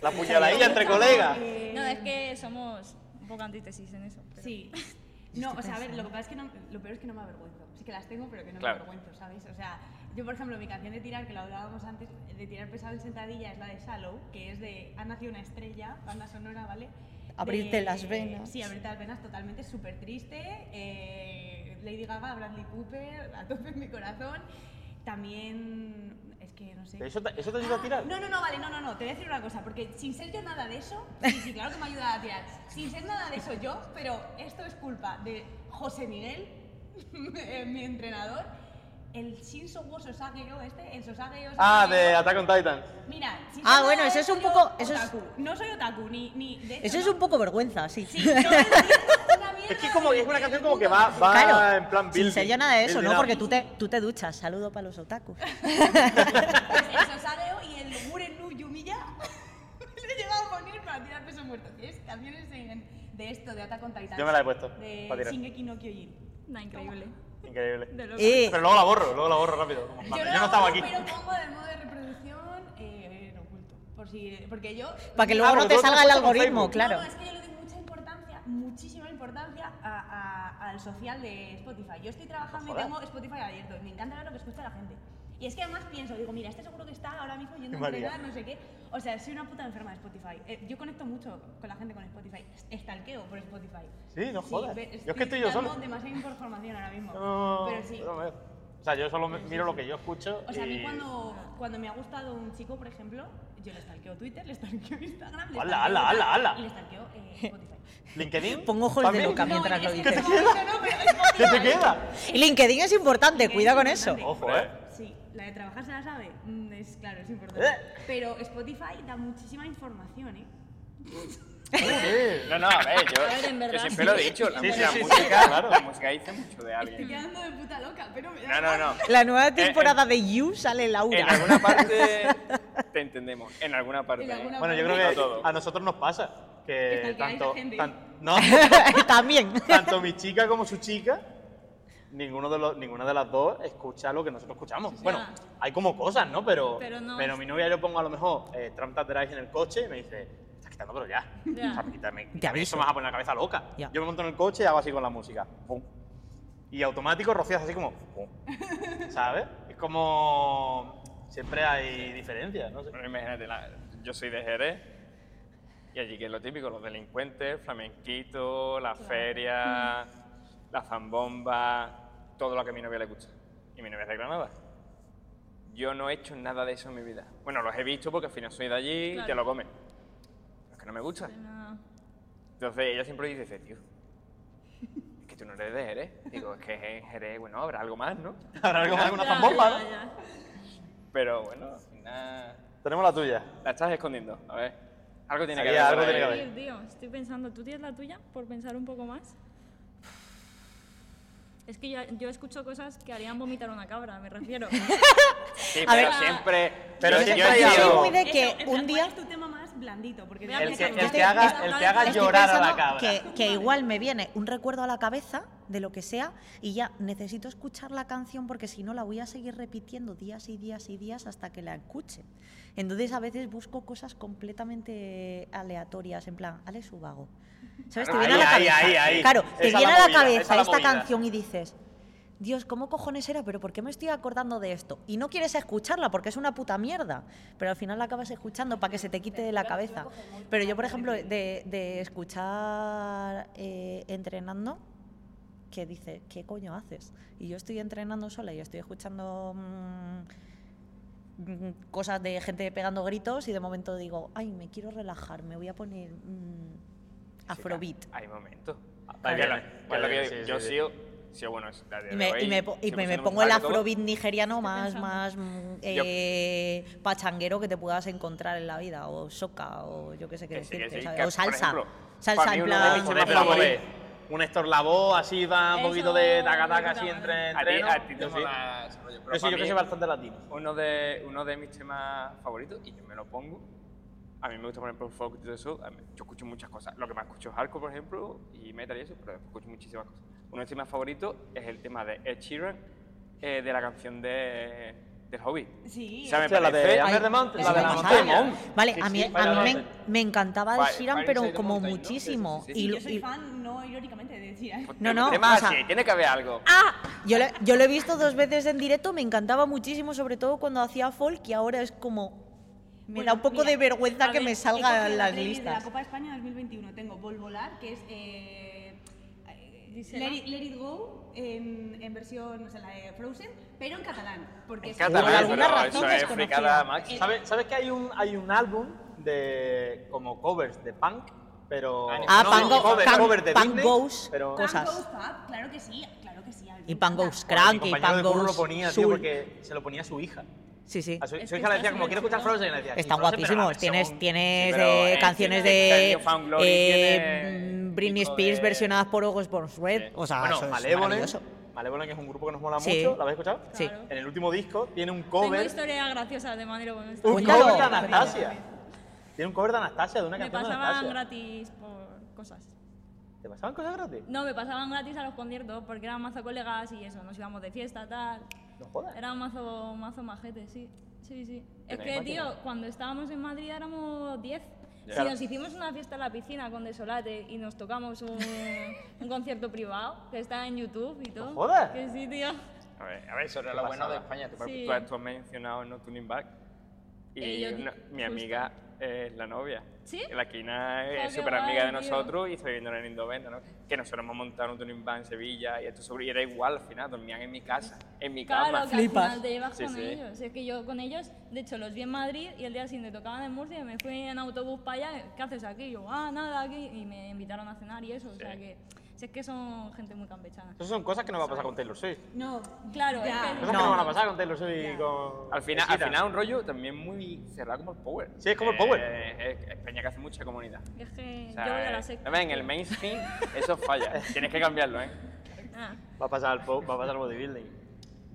La puñaladilla entre colegas. Eh, No, es que somos un poco antítesis en eso. pero- Sí. No, o sea, a ver, lo que pasa es que no, lo peor es que no me avergüenzo. Sí que las tengo, pero que no Claro. me avergüenzo, ¿sabes? O sea, yo, por ejemplo, mi canción de tirar, que lo hablábamos antes, de tirar pesado en sentadilla, es la de Shallow, que es de Ha nacido una estrella, banda sonora, ¿vale? Abrirte De- las venas. Sí, abrirte las venas, totalmente súper triste. eh, Lady Gaga, Bradley Cooper, a tope en mi corazón. También, es que no sé. ¿Eso te, eso te ayuda a tirar? No, no, no, vale, no, no, no, te voy a decir una cosa, porque sin ser yo nada de eso, sí, sí, claro que me ayuda a tirar, sin ser nada de eso yo, pero esto es culpa de José Miguel, mi entrenador, el Shinso Wo Sosageo este, el Sosageo... Ah, de Attack on Titan. Mira, sin Ah, bueno, eso de es un poco- eso es-. No soy otaku, ni... ni de hecho, Eso es no- un poco vergüenza, sí. Sí, no Es que como, es una canción como que va, va Claro, en plan sin building, ser yo nada de eso, ¿no? Porque tú te, tú te duchas. Saludo para los otakus. Pues el Sosageo y el Murenu Yumiya le he llegado a poner para tirar peso muerto. Es canciones en- de esto, de Attack on Titan. Yo me la he puesto, De. Shingeki no Kyojin. Nah, increíble. Increíble. De. Eh, Pero luego la borro, luego la borro rápido. como, Yo, "Manda, no, yo no estaba aquí. Pero pongo el modo de reproducción eh, en oculto. Por si, porque yo. para que Ah, luego no porque te salga el algoritmo, claro. No, no, es que yo le doy mucha importancia, muchísima importancia a- a- al social de Spotify. Yo estoy trabajando y tengo Spotify abierto y me encanta ver lo que escucha la gente. Y es que además pienso, digo, mira, este seguro que está ahora mismo yendo a entrenar, no sé qué. O sea, soy una puta enferma de Spotify. Eh, yo conecto mucho con la gente con Spotify. Estalqueo por Spotify. Sí, no jodas. Yo es que estoy yo solo. demasiada información ahora mismo. No, pero sí. no, O sea, yo solo me- miro lo que yo escucho. O sea, a mí y- cuando, cuando me ha gustado un chico, por ejemplo, yo le stalkeo Twitter, le stalkeo Instagram, le ¡Hala, hala, hala, hala! y le stalkeo eh, Spotify. ¿LinkedIn? Pongo ojos de loca mientras No, lo es dices. no, pero Spotify- ¿Qué te queda? Y LinkedIn es importante, cuida con eso. importante. Ojo, ¿eh? La de trabajar se la sabe. Mm, es claro, es importante. Eh. Pero Spotify da muchísima información, ¿eh? No, no, a ver, yo, A ver, en yo siempre sí. lo he dicho. La, Sí, sí, la sí, sí, música, claro. la música dice mucho de Estoy alguien. quedando de puta loca, pero me da No, no, no. La nueva En- temporada de You sale Laura. En alguna parte te entendemos. En alguna parte. En alguna Bueno, yo creo que todo. a nosotros nos pasa que Que tanto, gente. tan- no, También. tanto mi chica como su chica, ninguno de los, ninguna de las dos escucha lo que nosotros escuchamos. Bueno, Ya. hay como cosas, ¿no? Pero, Pero no- mi novia yo pongo a lo mejor eh, Trump Drive en el coche y me dice, estás quitando, pero ya. Ya. O sea, me Te aviso. Eso me vas a poner la cabeza loca. Ya. Yo me monto en el coche y hago así con la música. Pum. Y automático rocías así como, pum. ¿sabes? Es como... Siempre hay diferencias, no sé. Bueno, imagínate, la- yo soy de Jerez y allí que es lo típico, los delincuentes, flamenquito, la feria, la zambomba, todo lo que a mi novia le gusta. Y mi novia es de Granada. Yo no he hecho nada de eso en mi vida. Bueno, los he visto porque al final soy de allí y te Claro. lo comen. Pero es que no me gusta. No. Entonces ella siempre dice, tío, es que tú no eres de Jerez. Digo, es que en Jerez, bueno, habrá algo más, ¿no? Habrá algo más que una Ya, zambomba, ¿no? Pero bueno, al final Tenemos la tuya. la estás escondiendo. A ver, algo tiene que Ahí haber. algo tiene que haber. Tío, estoy pensando, ¿tú tienes la tuya por pensar un poco más? Es que yo, yo escucho cosas que harían vomitar una cabra, me refiero. Sí, A pero ver. siempre. Pero yo- siempre yo algo. muy de Eso, que plan, un ¿cuál día... es tu tema más blandito. Porque El de- que, el que haga, el que haga llorar a la cabra. Que, que igual me viene un recuerdo a la cabeza de lo que sea y ya necesito escuchar la canción porque si no la voy a seguir repitiendo días y días y días hasta que la escuche. Entonces a veces busco cosas completamente aleatorias, en plan, Alex Ubago. ¿Sabes? Te Ahí, viene a la cabeza. ahí, ahí. Claro, te Esa viene la a la movida, cabeza la esta movida. canción y dices, Dios, ¿cómo cojones era? Pero ¿por qué me estoy acordando de esto? Y no quieres escucharla porque es una puta mierda. Pero al final la acabas escuchando para que se te quite de la cabeza. Pero yo, por ejemplo, de, de escuchar eh, entrenando, que dice, ¿qué coño haces? Y yo estoy entrenando sola y estoy escuchando mm, mm, cosas de gente pegando gritos y de momento digo, ay, me quiero relajar, me voy a poner mm, afrobeat. Hay momentos. Sí, yo sí, sí. sigo, sigo, bueno, es la de Y me, hoy, y me y me- me pongo el afrobeat nigeriano más, más mm, eh, pachanguero que te puedas encontrar en la vida, o soca, o yo qué sé qué sí, decirte, sí, o salsa. ejemplo, salsa en plan. un Héctor Lavoe así va un Eso, poquito de taca taca así entre madre. A ti, entreno. a ti te Yo sí. Yo sí, yo que soy bastante latino. uno de, uno de mis temas favoritos, y yo me lo pongo. A mí me gusta por folk y todo eso. yo escucho muchas cosas. Lo que más escucho es hardcore, por ejemplo, y metal y eso, pero escucho muchísimas cosas. Uno de mis temas favoritos es el tema de Ed Sheeran, eh, de la canción de, del Hobbit. Sí, O sea, me Hostia, la de parece- Under the Mountain, Eso la de la montaña. Vale, Sí, a mí, sí, a mí me, me encantaba el Fire- Sheeran, Fire pero como Mountain, ¿no? muchísimo. Sí, sí, sí, Y Sí, lo- yo soy y- fan, no irónicamente, de Sheeran. No, no, Temas o sea- tiene que haber algo. ¡Ah! Yo lo, yo lo he visto dos veces en directo, me encantaba muchísimo, sobre todo cuando hacía folk y ahora es como... Me Bueno, da un poco mira, de vergüenza que ver, me salgan las la playlist De la listas. Copa de España 2021 tengo Volvolar, que es eh. Let It, Let It Go en, en versión, o sea, la de Frozen, pero en catalán. Porque En es- catalán, por alguna pero razón eso es máxima. ¿Sabes, ¿Sabes que hay un, hay un álbum de como covers de punk? Pero. Ah, no, Punk no, Go- cover, Punk- cover de Punk Disney, Goes pero, Cosas. Punk Goes Pub, claro que sí, claro que sí. Y Pan encanta. Goes Crank y de curro lo Goes ponía, tío, porque se lo ponía a su hija. Sí, sí. A su, Es su que hija le está decía, como quiero escuchar. Frozen, y le decía, Están "Y Frozen, pero la guapísimos. Tienes, tienes pero, de eh, canciones tiene- de Glory eh, tiene mm, Britney Spears de- versionadas por August Burns Red. Sí. O sea, Bueno, eso es Malevolent, maravilloso. Malevolent es un grupo que nos mola Sí. mucho, ¿lo habéis escuchado? Sí. Claro. En el último disco tiene un Tengo cover, historias graciosas de Manero con esto. un Cuéntalo. cover de. Anastasia. Tiene un cover de Anastasia, de una Me canción de pasaban Anastasia. gratis por cosas. ¿Te pasaban cosas gratis? No, me pasaban gratis a los conciertos porque eran mazo colegas y eso, nos íbamos de fiesta, tal. No jodas. Era mazo, mazo majete, sí. Sí, sí. Es que, máquina. tío, cuando estábamos en Madrid éramos 10. Si Claro. nos hicimos una fiesta en la piscina con Desolate y nos tocamos un, un concierto privado que está en YouTube y todo. jodas. Que sí, tío. A ver, a ver, eso era lo bueno de. España. Tú, Sí. tú has- tú has mencionado No Tuning Back. Y Eh, yo di- una- mi justo. amiga es la novia. ¿Sí? La Quina es súper amiga de tío. nosotros y está viviendo en Indovenda, ¿no? Que nosotros hemos montado un tuning bar en Sevilla y esto sobre, y era igual al final, dormían en mi casa, en mi cama. Claro, que Flipas. al final te llevas Sí, con sí. ellos. Es que yo con ellos, de hecho, los vi en Madrid y el día siguiente tocaban en Murcia y me fui en autobús para allá. ¿Qué haces aquí? Y yo, ah, nada, aquí. Y me invitaron a cenar y eso. O sea que, si es que son gente muy campechana. Esas son cosas que no va a pasar con Taylor Swift. No, Claro, es ya. que- Cosas que no van a pasar con Taylor Swift y con. Al final, al Shakira. final un rollo también muy cerrado como el Power. Sí, es como el Power. Eh, es España que hace mucha comunidad. Es que O sea, yo voy a la eh, secta. en el mainstream eso falla. Tienes que cambiarlo, ¿eh? Ah, Va a pasar al po- va a pasar al bodybuilding.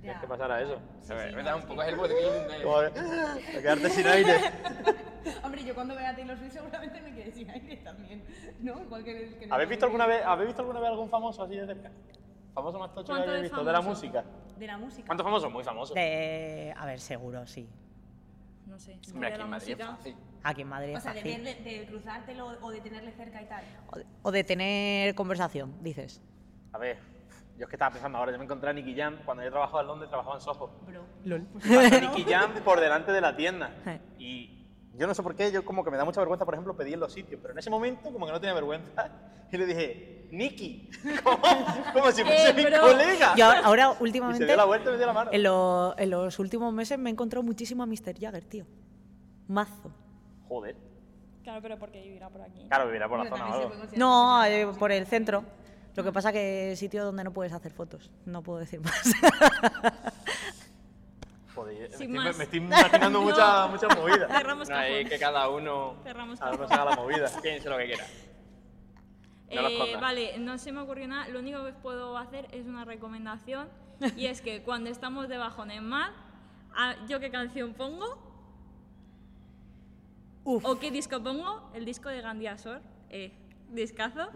Tienes que pasar a eso. A ver, ¿verdad? Un poco es el bodybuilding de... Joder, a quedarte sin aire. Hombre, yo cuando vea a Taylor Swift seguramente me quedé sin aire también. ¿No? Igual que el que no ¿Habéis visto alguna vez, ¿habéis visto alguna vez algún famoso así de cerca? ¿Famoso más tocho que ¿Cuánto hayáis de visto? De la famoso? música. De la música. ¿Cuántos famosos? Muy famosos. De... A ver, seguro, sí. no sé. Hombre, aquí en Madrid es fácil. Aquí en Madrid O sea, de, de cruzártelo o de tenerle cerca y tal. O de- O de tener conversación, dices. A ver, yo es que estaba pensando ahora, yo me encontré a Nicky Jam cuando yo trabajaba en Londres, trabajaba en Soho. Bro. LOL. Nicky Jam por delante de la tienda. Eh. Y yo no sé por qué, yo como que me da mucha vergüenza, por ejemplo, pedir en los sitios, pero en ese momento como que no tenía vergüenza. Y le dije, Nicky, como, como si fuese Eh, mi colega. Yo ahora, y se últimamente, dio la vuelta y me dio la mano. en, lo- en los últimos meses me he encontrado muchísimo a Mr. Jagger, tío. Mazo. Joder. Claro, pero porque vivirá por aquí. Claro, vivirá por la Bueno, zona o algo. No, eh, por el centro. Lo que pasa que es sitio donde no puedes hacer fotos. No puedo decir más. Me estoy, más. me estoy imaginando No. muchas muchas movidas. Cerramos No, que cada uno Cerramos se haga la movida. piense lo que quiera. No Eh, vale, no se me ocurrió nada. Lo único que puedo hacer es una recomendación. y es que cuando estamos de bajón en mar, ah, ¿yo qué canción pongo? Uf. ¿O qué disco pongo? El disco de Gandhi Asor. Eh, discazo.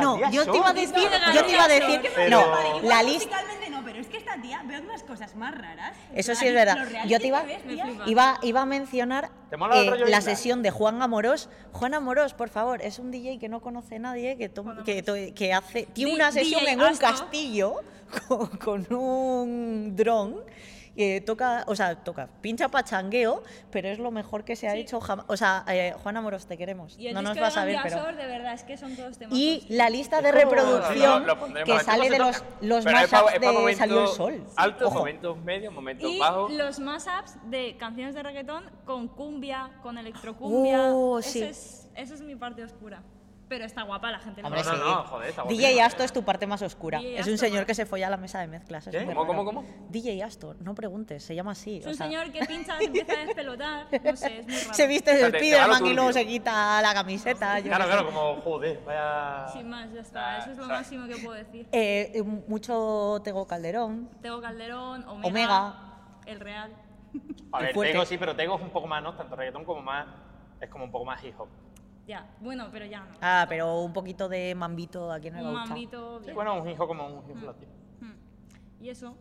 No, yo te iba a decir, yo te iba a decir, no, la lista, no, pero es que esta tía veo unas cosas más raras. eso sí es verdad. Yo te iba, iba, iba a mencionar ¿Te mola el eh, la sesión de Juan Amorós. Juan Amorós, por favor, es un DJ que no conoce nadie, que, que, to- que hace, tiene una sesión DJ en un castillo con, con un dron. Que toca, o sea, toca, pincha pachangueo, pero es lo mejor que se ha Sí. hecho jamás. O sea, eh, Juan Amorós, te queremos. Y el no nos vas a ver, pero. De verdad, es que son todos temas. Y la lista de reproducción Lo- lo pondremos. que ¿Cómo sale de los, los mashups de momentos Salió el Sol. Altos, Ojo. momentos medios, momentos Y bajos. los mashups de canciones de reggaetón con cumbia, con electrocumbia. Oh, sí. es, esa es mi parte oscura. Pero está guapa, la gente Hombre, No, no, sí. no, joder, está DJ guapísimo. Astor es tu parte más oscura. DJ es un Astor, señor que se folla a la mesa de mezclas. es ¿Qué? muy ¿Cómo, cómo, cómo? DJ Astor, no preguntes, se llama así. Es o un sea, señor que pincha, se empieza a despelotar. No sé, es muy raro. se viste de Spiderman y luego se quita la camiseta. yo Claro, claro, como, joder, vaya... Sin más, ya está. Ah, Eso es lo o sea- máximo que puedo decir. Eh, eh, mucho Tego Calderón. Tego Calderón, Omega, Omega. El Real. A ver, fuerte. Tego sí, pero Tego es un poco más, ¿no? Tanto reggaetón como más... Es como un poco más hip hop. Ya, bueno, pero ya no. Ah, pero un poquito de mambito a quien no le un gusta. mambito Sí, bien. bueno, un hip hop como un hip hop latino. Y eso.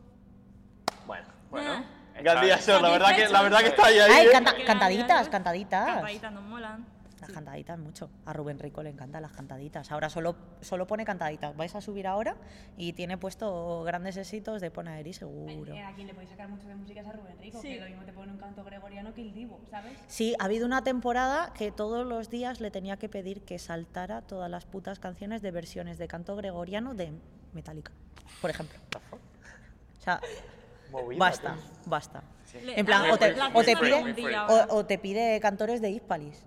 Bueno. Bueno, Ah. Gandía la verdad que, la verdad que está ahí, ahí. Ay, ¿eh? canta- Que cantaditas, cantaditas. Cantaditas nos molan. Las cantaditas mucho. A Rubén Rico le encantan las cantaditas. Ahora solo, solo pone cantaditas. Vais a subir ahora y tiene puesto grandes éxitos de Ponaeri seguro. Eh, A quien le podéis sacar mucho de música es a Rubén Rico, Sí. que lo mismo te pone un canto gregoriano que el Divo, ¿sabes? Sí, ha habido una temporada que todos los días le tenía que pedir que saltara todas las putas canciones de versiones de canto gregoriano de Metallica, por ejemplo. O sea, Movida, basta, tío. basta. En plan, la- o te, o te pide, o, o te pide cantores de Hispalis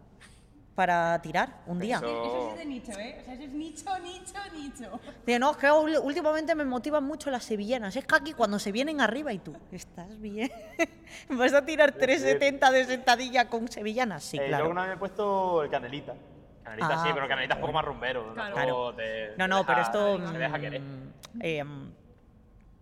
para tirar un día. Eso- Eso sí es de nicho, ¿eh? O sea, eso es nicho, nicho, nicho. Dice, no, es que últimamente me motivan mucho las sevillanas. Es que aquí cuando se vienen arriba y tú, ¿estás bien? ¿Vas a tirar 370 de sentadilla con sevillanas? Sí, Eh, Yo claro. alguna vez he puesto el Canelita. Canelita Ah, sí, pero Canelita es un poco más rumbero. Claro. te- No, no, pero esto. Te deja querer. mm, eh, mm,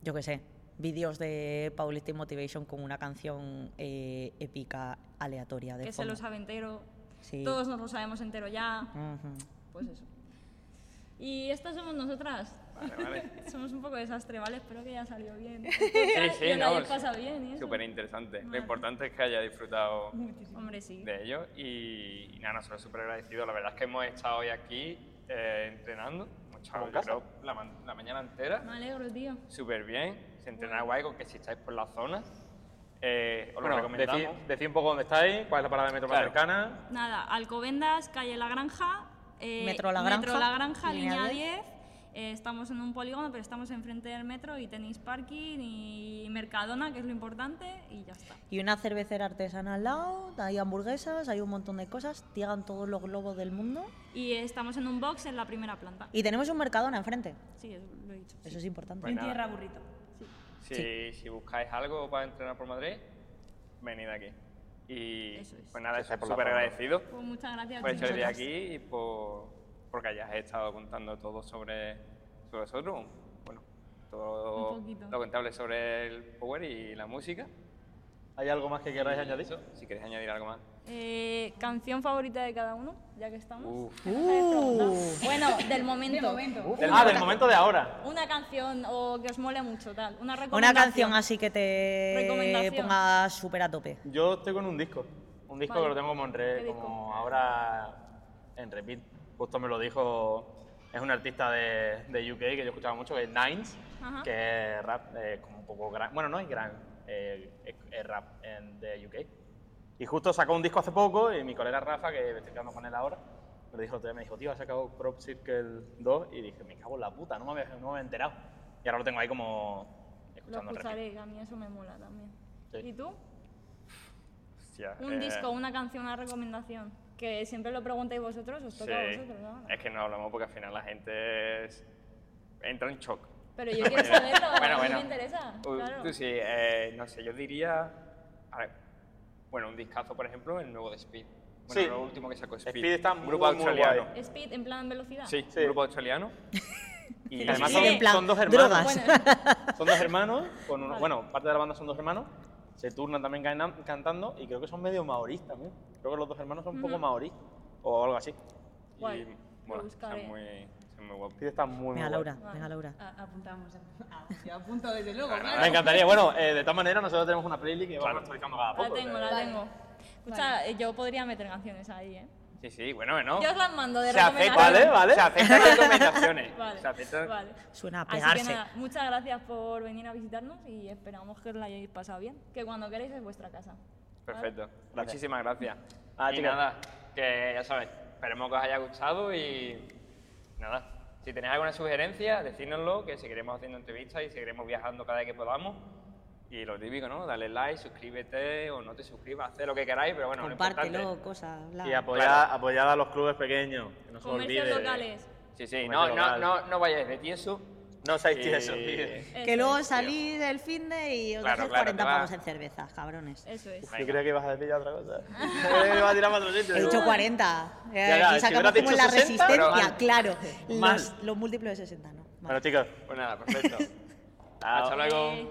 yo qué sé. Vídeos de Paulista Motivation con una canción eh, épica aleatoria de que se fondo. lo sabe entero. Sí. Todos nos lo sabemos entero ya. Ujú. Pues eso. Y estas somos nosotras. Vale, vale. Somos un poco desastre, ¿vale? Espero que haya salido bien. Sí, sí, lo no, pasado bien. Súper interesante. Lo Vale. importante es que haya disfrutado Hombre, sí. de ello y, y nada, nosotros súper agradecidos. La verdad es que hemos estado hoy aquí eh, entrenando. Casa. creo, la, la mañana entera. Me alegro, tío. Súper bien. Se entrena guay con que si estáis por la zona. Eh, os lo Bueno, recomendamos. decí, decí un poco dónde estáis, cuál es la parada de metro más Claro. cercana. Nada, Alcobendas, calle La Granja. eh, Metro La Granja, Metro La Granja, línea línea 10. 10. Eh, estamos en un polígono, pero estamos enfrente del metro y tenéis parking y Mercadona, que es lo importante, y ya está. Y una cervecera artesana al lado, hay hamburguesas, hay un montón de cosas, llegan todos los globos del mundo. Y estamos en un box en la primera planta. Y tenemos un Mercadona enfrente. Sí, eso lo he dicho. Eso es importante. Pues en tierra burrito. Si, si buscáis algo para entrenar por Madrid, venid aquí. Y Eso es. pues nada, la súper agradecido Pues muchas gracias. por de chicos. aquí y por porque hayas estado contando todo sobre, sobre vosotros. Bueno, todo lo contable sobre el power y la música. ¿Hay algo más que queráis añadir? Eso, si queréis añadir algo más. Eh, canción favorita de cada uno, ya que estamos. Uf. Preguntado. Bueno, del momento. De momento. Del Ah, del momento de ahora. Una canción o que os mole mucho, tal. Una Una recomendación. canción así que te ponga súper a tope. Yo estoy con un disco. Un disco Vale. que lo tengo como, en re- como ahora en repeat. Justo me lo dijo. Es un artista de, de UK que yo escuchaba mucho, que es Nines, Ajá. que es rap eh, como un poco gran. Bueno, no es gran, eh, es, es rap en- de UK. Y justo sacó un disco hace poco y mi colega Rafa, que estoy quedando con él ahora, me lo dijo, me dijo, tío, ha sacado Crop Circle 2 y dije, me cago en la puta, no me había, no me había enterado. Y ahora lo tengo ahí como Lo escuchando repeat. escucharé, que a mí eso me mola también. Sí. ¿Y tú? Hostia, Un eh, disco, una canción, una recomendación. Que siempre lo preguntáis vosotros, os toca a sí. vosotros. ahora. Es que no hablamos porque al final la gente es- entra en shock. Pero yo quiero saberlo, Bueno, a mí bueno. me interesa. Uh, claro. Tú sí, eh, no sé, yo diría. a ver, bueno, un discazo, por ejemplo, el nuevo de Speed. Bueno, Sí. lo último que sacó Speed. Speed está un muy, grupo muy australiano. guay. Speed en plan velocidad. Sí, Sí. un grupo australiano. y Además Sí, son, en plan, son dos hermanos. Bueno, Son dos hermanos, con uno- Vale. bueno, parte de la banda son dos hermanos se turnan también cantando y creo que son medio maorís también. Creo que los dos hermanos son un poco maorís o algo así. Guay, Y, bueno, están muy, son muy guapos. Sí, está muy, muy Venga, guay. Laura, Vale. venga, Laura. A- apuntamos. Ah, yo apunto desde luego, claro. Me encantaría. Bueno, eh, de todas maneras, nosotros tenemos una playlist que vamos actualizando cada La poco. tengo, eh. la Vale. tengo. Escucha, eh, yo podría meter canciones ahí, ¿eh? Sí, sí, bueno, bueno. Yo os las mando de Se acepta, recomendación. Vale, vale. Se aceptan recomendaciones. Vale, Se aceptan- vale. Suena a Así que pegarse. nada, muchas gracias por venir a visitarnos y esperamos que os la hayáis pasado bien. Que cuando queráis es vuestra casa. Perfecto. Muchísimas gracias. Ah, y nada, que ya sabéis, esperemos que os haya gustado y nada. Si tenéis alguna sugerencia, decídnoslo, que seguiremos haciendo entrevistas y seguiremos viajando cada vez que podamos. Y lo típico, ¿no? Dale like, suscríbete o no te suscribas, haz lo que queráis, pero bueno, lo Compártelo, cosas. Y apoyad, Claro. apoyad a los clubes pequeños. Que no se Comercios olvide. locales. Sí, sí, no, no, no, no vayáis de tieso. No seáis y- tiesos. Eso Que luego es, salís del fin de y os Claro, claro, 40 te va. pavos en cervezas, cabrones. Eso es. Yo creía que ibas a decir ya otra cosa. Eh, iba a tirar para otro sitio. He digo, dicho 40. Eh, Ya, ya, aquí si sacamos hubieras como dicho la 60, resistencia, pero mal. claro. Mal. Los, los múltiplos de 60, ¿no? Vale. Bueno, chicos. Pues nada, perfecto. Hasta luego. Eh,